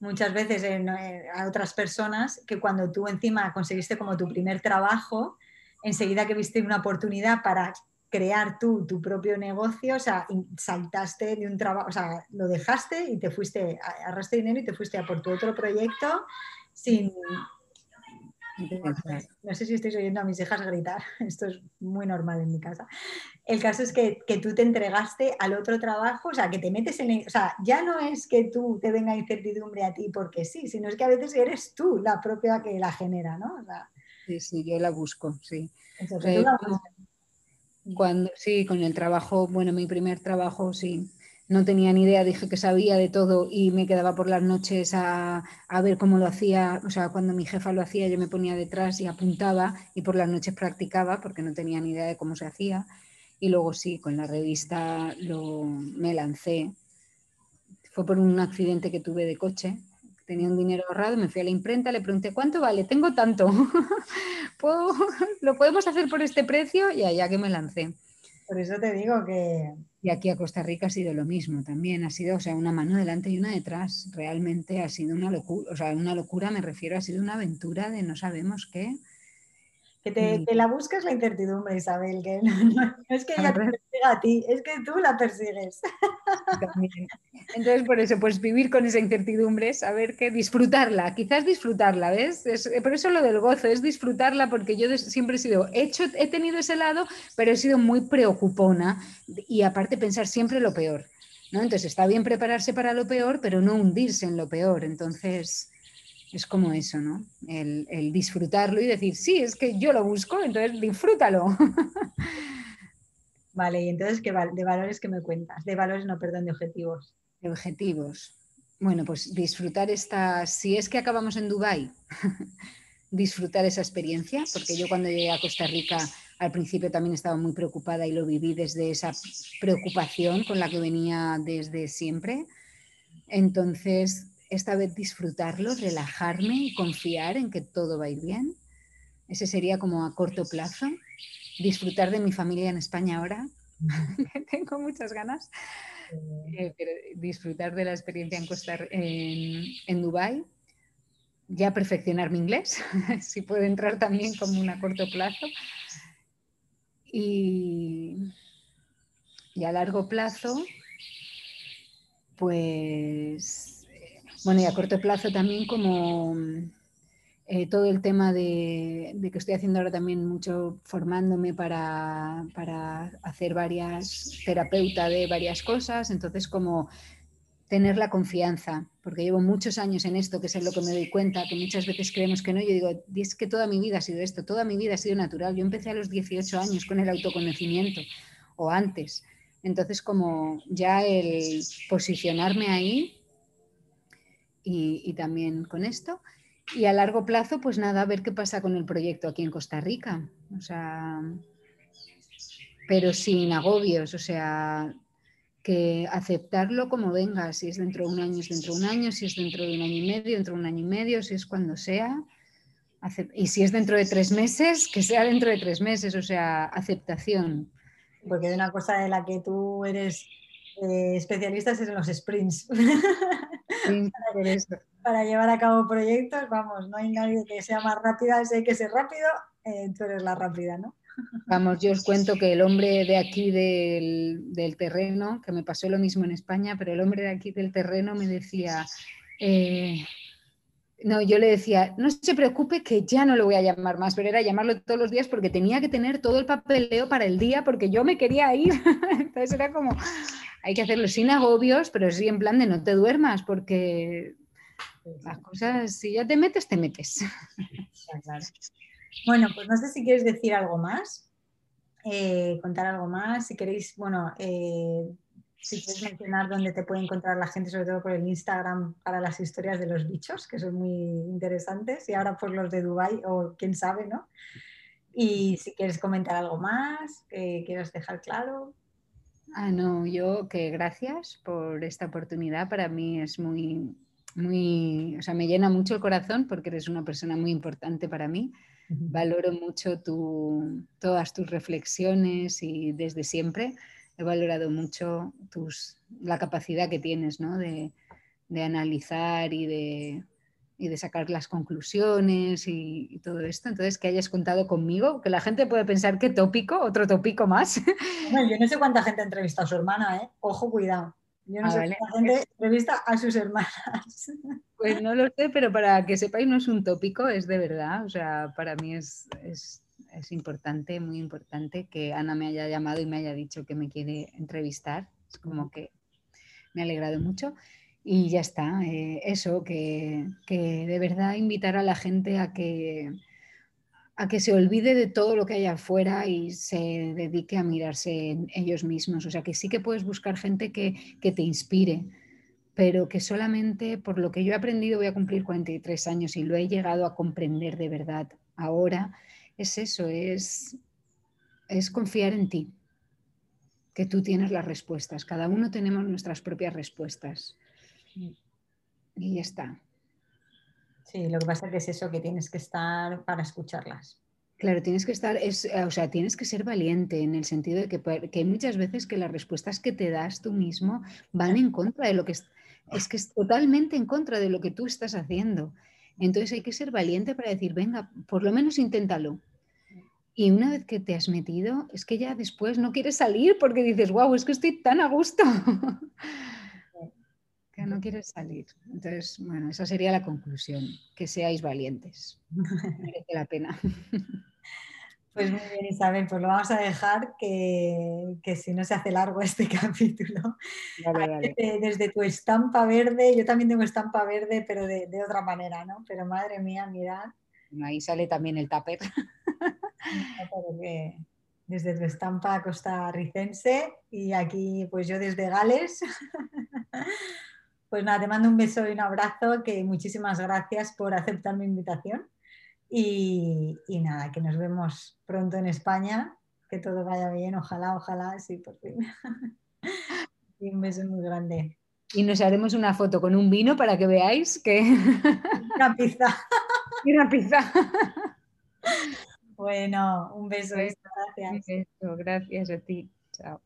S2: muchas veces eh, a otras personas, que cuando tú encima conseguiste como tu primer trabajo, enseguida que viste una oportunidad para crear tú tu propio negocio, o sea, saltaste de un trabajo, o sea, lo dejaste y te fuiste, agarraste dinero y te fuiste a por tu otro proyecto sin... No sé si estáis oyendo a mis hijas gritar, esto es muy normal en mi casa. El caso es que, que tú te entregaste al otro trabajo, o sea, que te metes en... o sea, ya no es que tú te venga incertidumbre a ti porque sí, sino es que a veces eres tú la propia que la genera, ¿no?
S1: sí, sí, yo la busco, sí. Entonces, cuando, sí, con el trabajo, bueno, mi primer trabajo, sí. No tenía ni idea, dije que sabía de todo y me quedaba por las noches a, a, ver cómo lo hacía. O sea, cuando mi jefa lo hacía, yo me ponía detrás y apuntaba y por las noches practicaba porque no tenía ni idea de cómo se hacía. Y luego sí, con la revista lo, me lancé. Fue por un accidente que tuve de coche tenía un dinero ahorrado, me fui a la imprenta, le pregunté, ¿cuánto vale? Tengo tanto. ¿Lo podemos hacer por este precio? Y allá que me lancé.
S2: Por eso te digo que...
S1: Y aquí a Costa Rica ha sido lo mismo también, ha sido, o sea, una mano delante y una detrás. Realmente ha sido una locura, o sea, una locura me refiero, ha sido una aventura de no sabemos qué.
S2: Que, te, que la buscas la incertidumbre, Isabel, que no, es que ella te persiga a ti, es que tú la persigues.
S1: Entonces, por eso, pues vivir con esa incertidumbre, saber que disfrutarla, quizás disfrutarla, ¿ves? Es, por eso lo del gozo, es disfrutarla, porque yo siempre he sido, hecho, he tenido ese lado, pero he sido muy preocupona y aparte pensar siempre lo peor. ¿no? Entonces está bien prepararse para lo peor, pero no hundirse en lo peor. Entonces, es como eso, ¿no? El, disfrutarlo y decir, sí, es que yo lo busco, entonces disfrútalo.
S2: Vale, y entonces, ¿qué de valores que me cuentas? De valores, no, perdón, de objetivos.
S1: De objetivos. Bueno, pues disfrutar esta, si es que acabamos en Dubái, disfrutar esa experiencia, porque yo cuando llegué a Costa Rica al principio también estaba muy preocupada y lo viví desde esa preocupación con la que venía desde siempre. Entonces, esta vez disfrutarlo, relajarme y confiar en que todo va a ir bien. Ese sería como a corto plazo. Disfrutar de mi familia en España ahora, que tengo muchas ganas. Eh, pero disfrutar de la experiencia en, Costa, en, en Dubái. Ya perfeccionar mi inglés, si puede entrar también como un a corto plazo. Y, y a largo plazo, pues bueno, y a corto plazo también como eh, todo el tema de, que estoy haciendo ahora también mucho formándome para, para hacer varias terapeuta de varias cosas, entonces como tener la confianza, porque llevo muchos años en esto, que es en lo que me doy cuenta, que muchas veces creemos que no, yo digo, es que toda mi vida ha sido esto, toda mi vida ha sido natural, yo empecé a los 18 años con el autoconocimiento, o antes, Entonces, como ya el posicionarme ahí y, también con esto. Y a largo plazo, pues nada, a ver qué pasa con el proyecto aquí en Costa Rica. O sea, pero sin agobios, o sea, que aceptarlo como venga, si es dentro de un año, es dentro de un año, si es dentro de un año y medio, dentro de un año y medio, si es cuando sea. Y si es dentro de tres meses, que sea dentro de tres meses, o sea, aceptación.
S2: Porque de una cosa de la que tú eres eh, especialista es en los sprints. para, llevar a cabo proyectos, vamos, no hay nadie que sea más rápida, si hay que ser rápido, eh, tú eres la rápida, ¿no?
S1: Vamos, yo os cuento que el hombre de aquí del, terreno, que me pasó lo mismo en España, pero el hombre de aquí del terreno me decía, eh, no, yo le decía, no se preocupe que ya no lo voy a llamar más, pero era llamarlo todos los días porque tenía que tener todo el papeleo para el día porque yo me quería ir. Entonces era como, hay que hacerlo sin agobios, pero sí en plan de no te duermas porque las cosas, si ya te metes, te metes.
S2: Bueno, pues no sé si quieres decir algo más, eh, contar algo más, si queréis, bueno, eh, si quieres mencionar dónde te puede encontrar la gente, sobre todo por el Instagram, para las historias de los bichos, que son muy interesantes, y ahora por los de Dubai o quién sabe, ¿no? Y si quieres comentar algo más, que quieras dejar claro.
S1: Ah, no, yo que gracias por esta oportunidad. Para mí es muy, muy, o sea, me llena mucho el corazón porque eres una persona muy importante para mí. Valoro mucho tu, todas tus reflexiones y desde siempre he valorado mucho tus, la capacidad que tienes ¿no? de, de, analizar y de, y de, sacar las conclusiones y, todo esto. Entonces, que hayas contado conmigo, que la gente puede pensar qué tópico, otro tópico más.
S2: yo no sé cuánta gente ha entrevistado a su hermana, ¿eh? ojo, cuidado. Yo no ah, sé cuánta gente entrevista a sus hermanas.
S1: Pues no lo sé, pero para que sepáis, no es un tópico, es de verdad. O sea, para mí es, es, es, importante, muy importante que Ana me haya llamado y me haya dicho que me quiere entrevistar. Es como que me ha alegrado mucho. Y ya está, eh, eso, que, que, de verdad invitar a la gente a que, a que se olvide de todo lo que hay afuera y se dedique a mirarse en ellos mismos. O sea, que sí que puedes buscar gente que, que te inspire pero que solamente por lo que yo he aprendido voy a cumplir 43 años y lo he llegado a comprender de verdad ahora, es eso, es, es confiar en ti, que tú tienes las respuestas, cada uno tenemos nuestras propias respuestas. Y ya está.
S2: Sí, lo que pasa es que es eso, que tienes que estar para escucharlas.
S1: Claro, tienes que estar, es, o sea, tienes que ser valiente en el sentido de que, que, hay muchas veces que las respuestas que te das tú mismo van en contra de lo que, es que es totalmente en contra de lo que tú estás haciendo. Entonces hay que ser valiente para decir, venga, por lo menos inténtalo. Y una vez que te has metido, es que ya después no quieres salir porque dices, wow, es que estoy tan a gusto. que no quieres salir. Entonces, bueno, esa sería la conclusión, que seáis valientes. Merece la pena.
S2: Pues muy bien, Isabel, pues lo vamos a dejar que, si no se hace largo este capítulo. Desde, tu estampa verde, yo también tengo estampa verde, pero de, otra manera, ¿no? Pero madre mía, mirad.
S1: ahí sale también el tupper.
S2: desde tu estampa costarricense y aquí pues yo desde Gales. Pues nada, te mando un beso y un abrazo, que muchísimas gracias por aceptar mi invitación. Y, nada, que nos vemos pronto en España, que todo vaya bien, ojalá, ojalá, sí, por fin. y un beso muy grande.
S1: Y nos haremos una foto con un vino para que veáis que...
S2: una pizza.
S1: y una pizza.
S2: bueno, un beso.
S1: Gracias. Un beso, gracias a ti. Chao.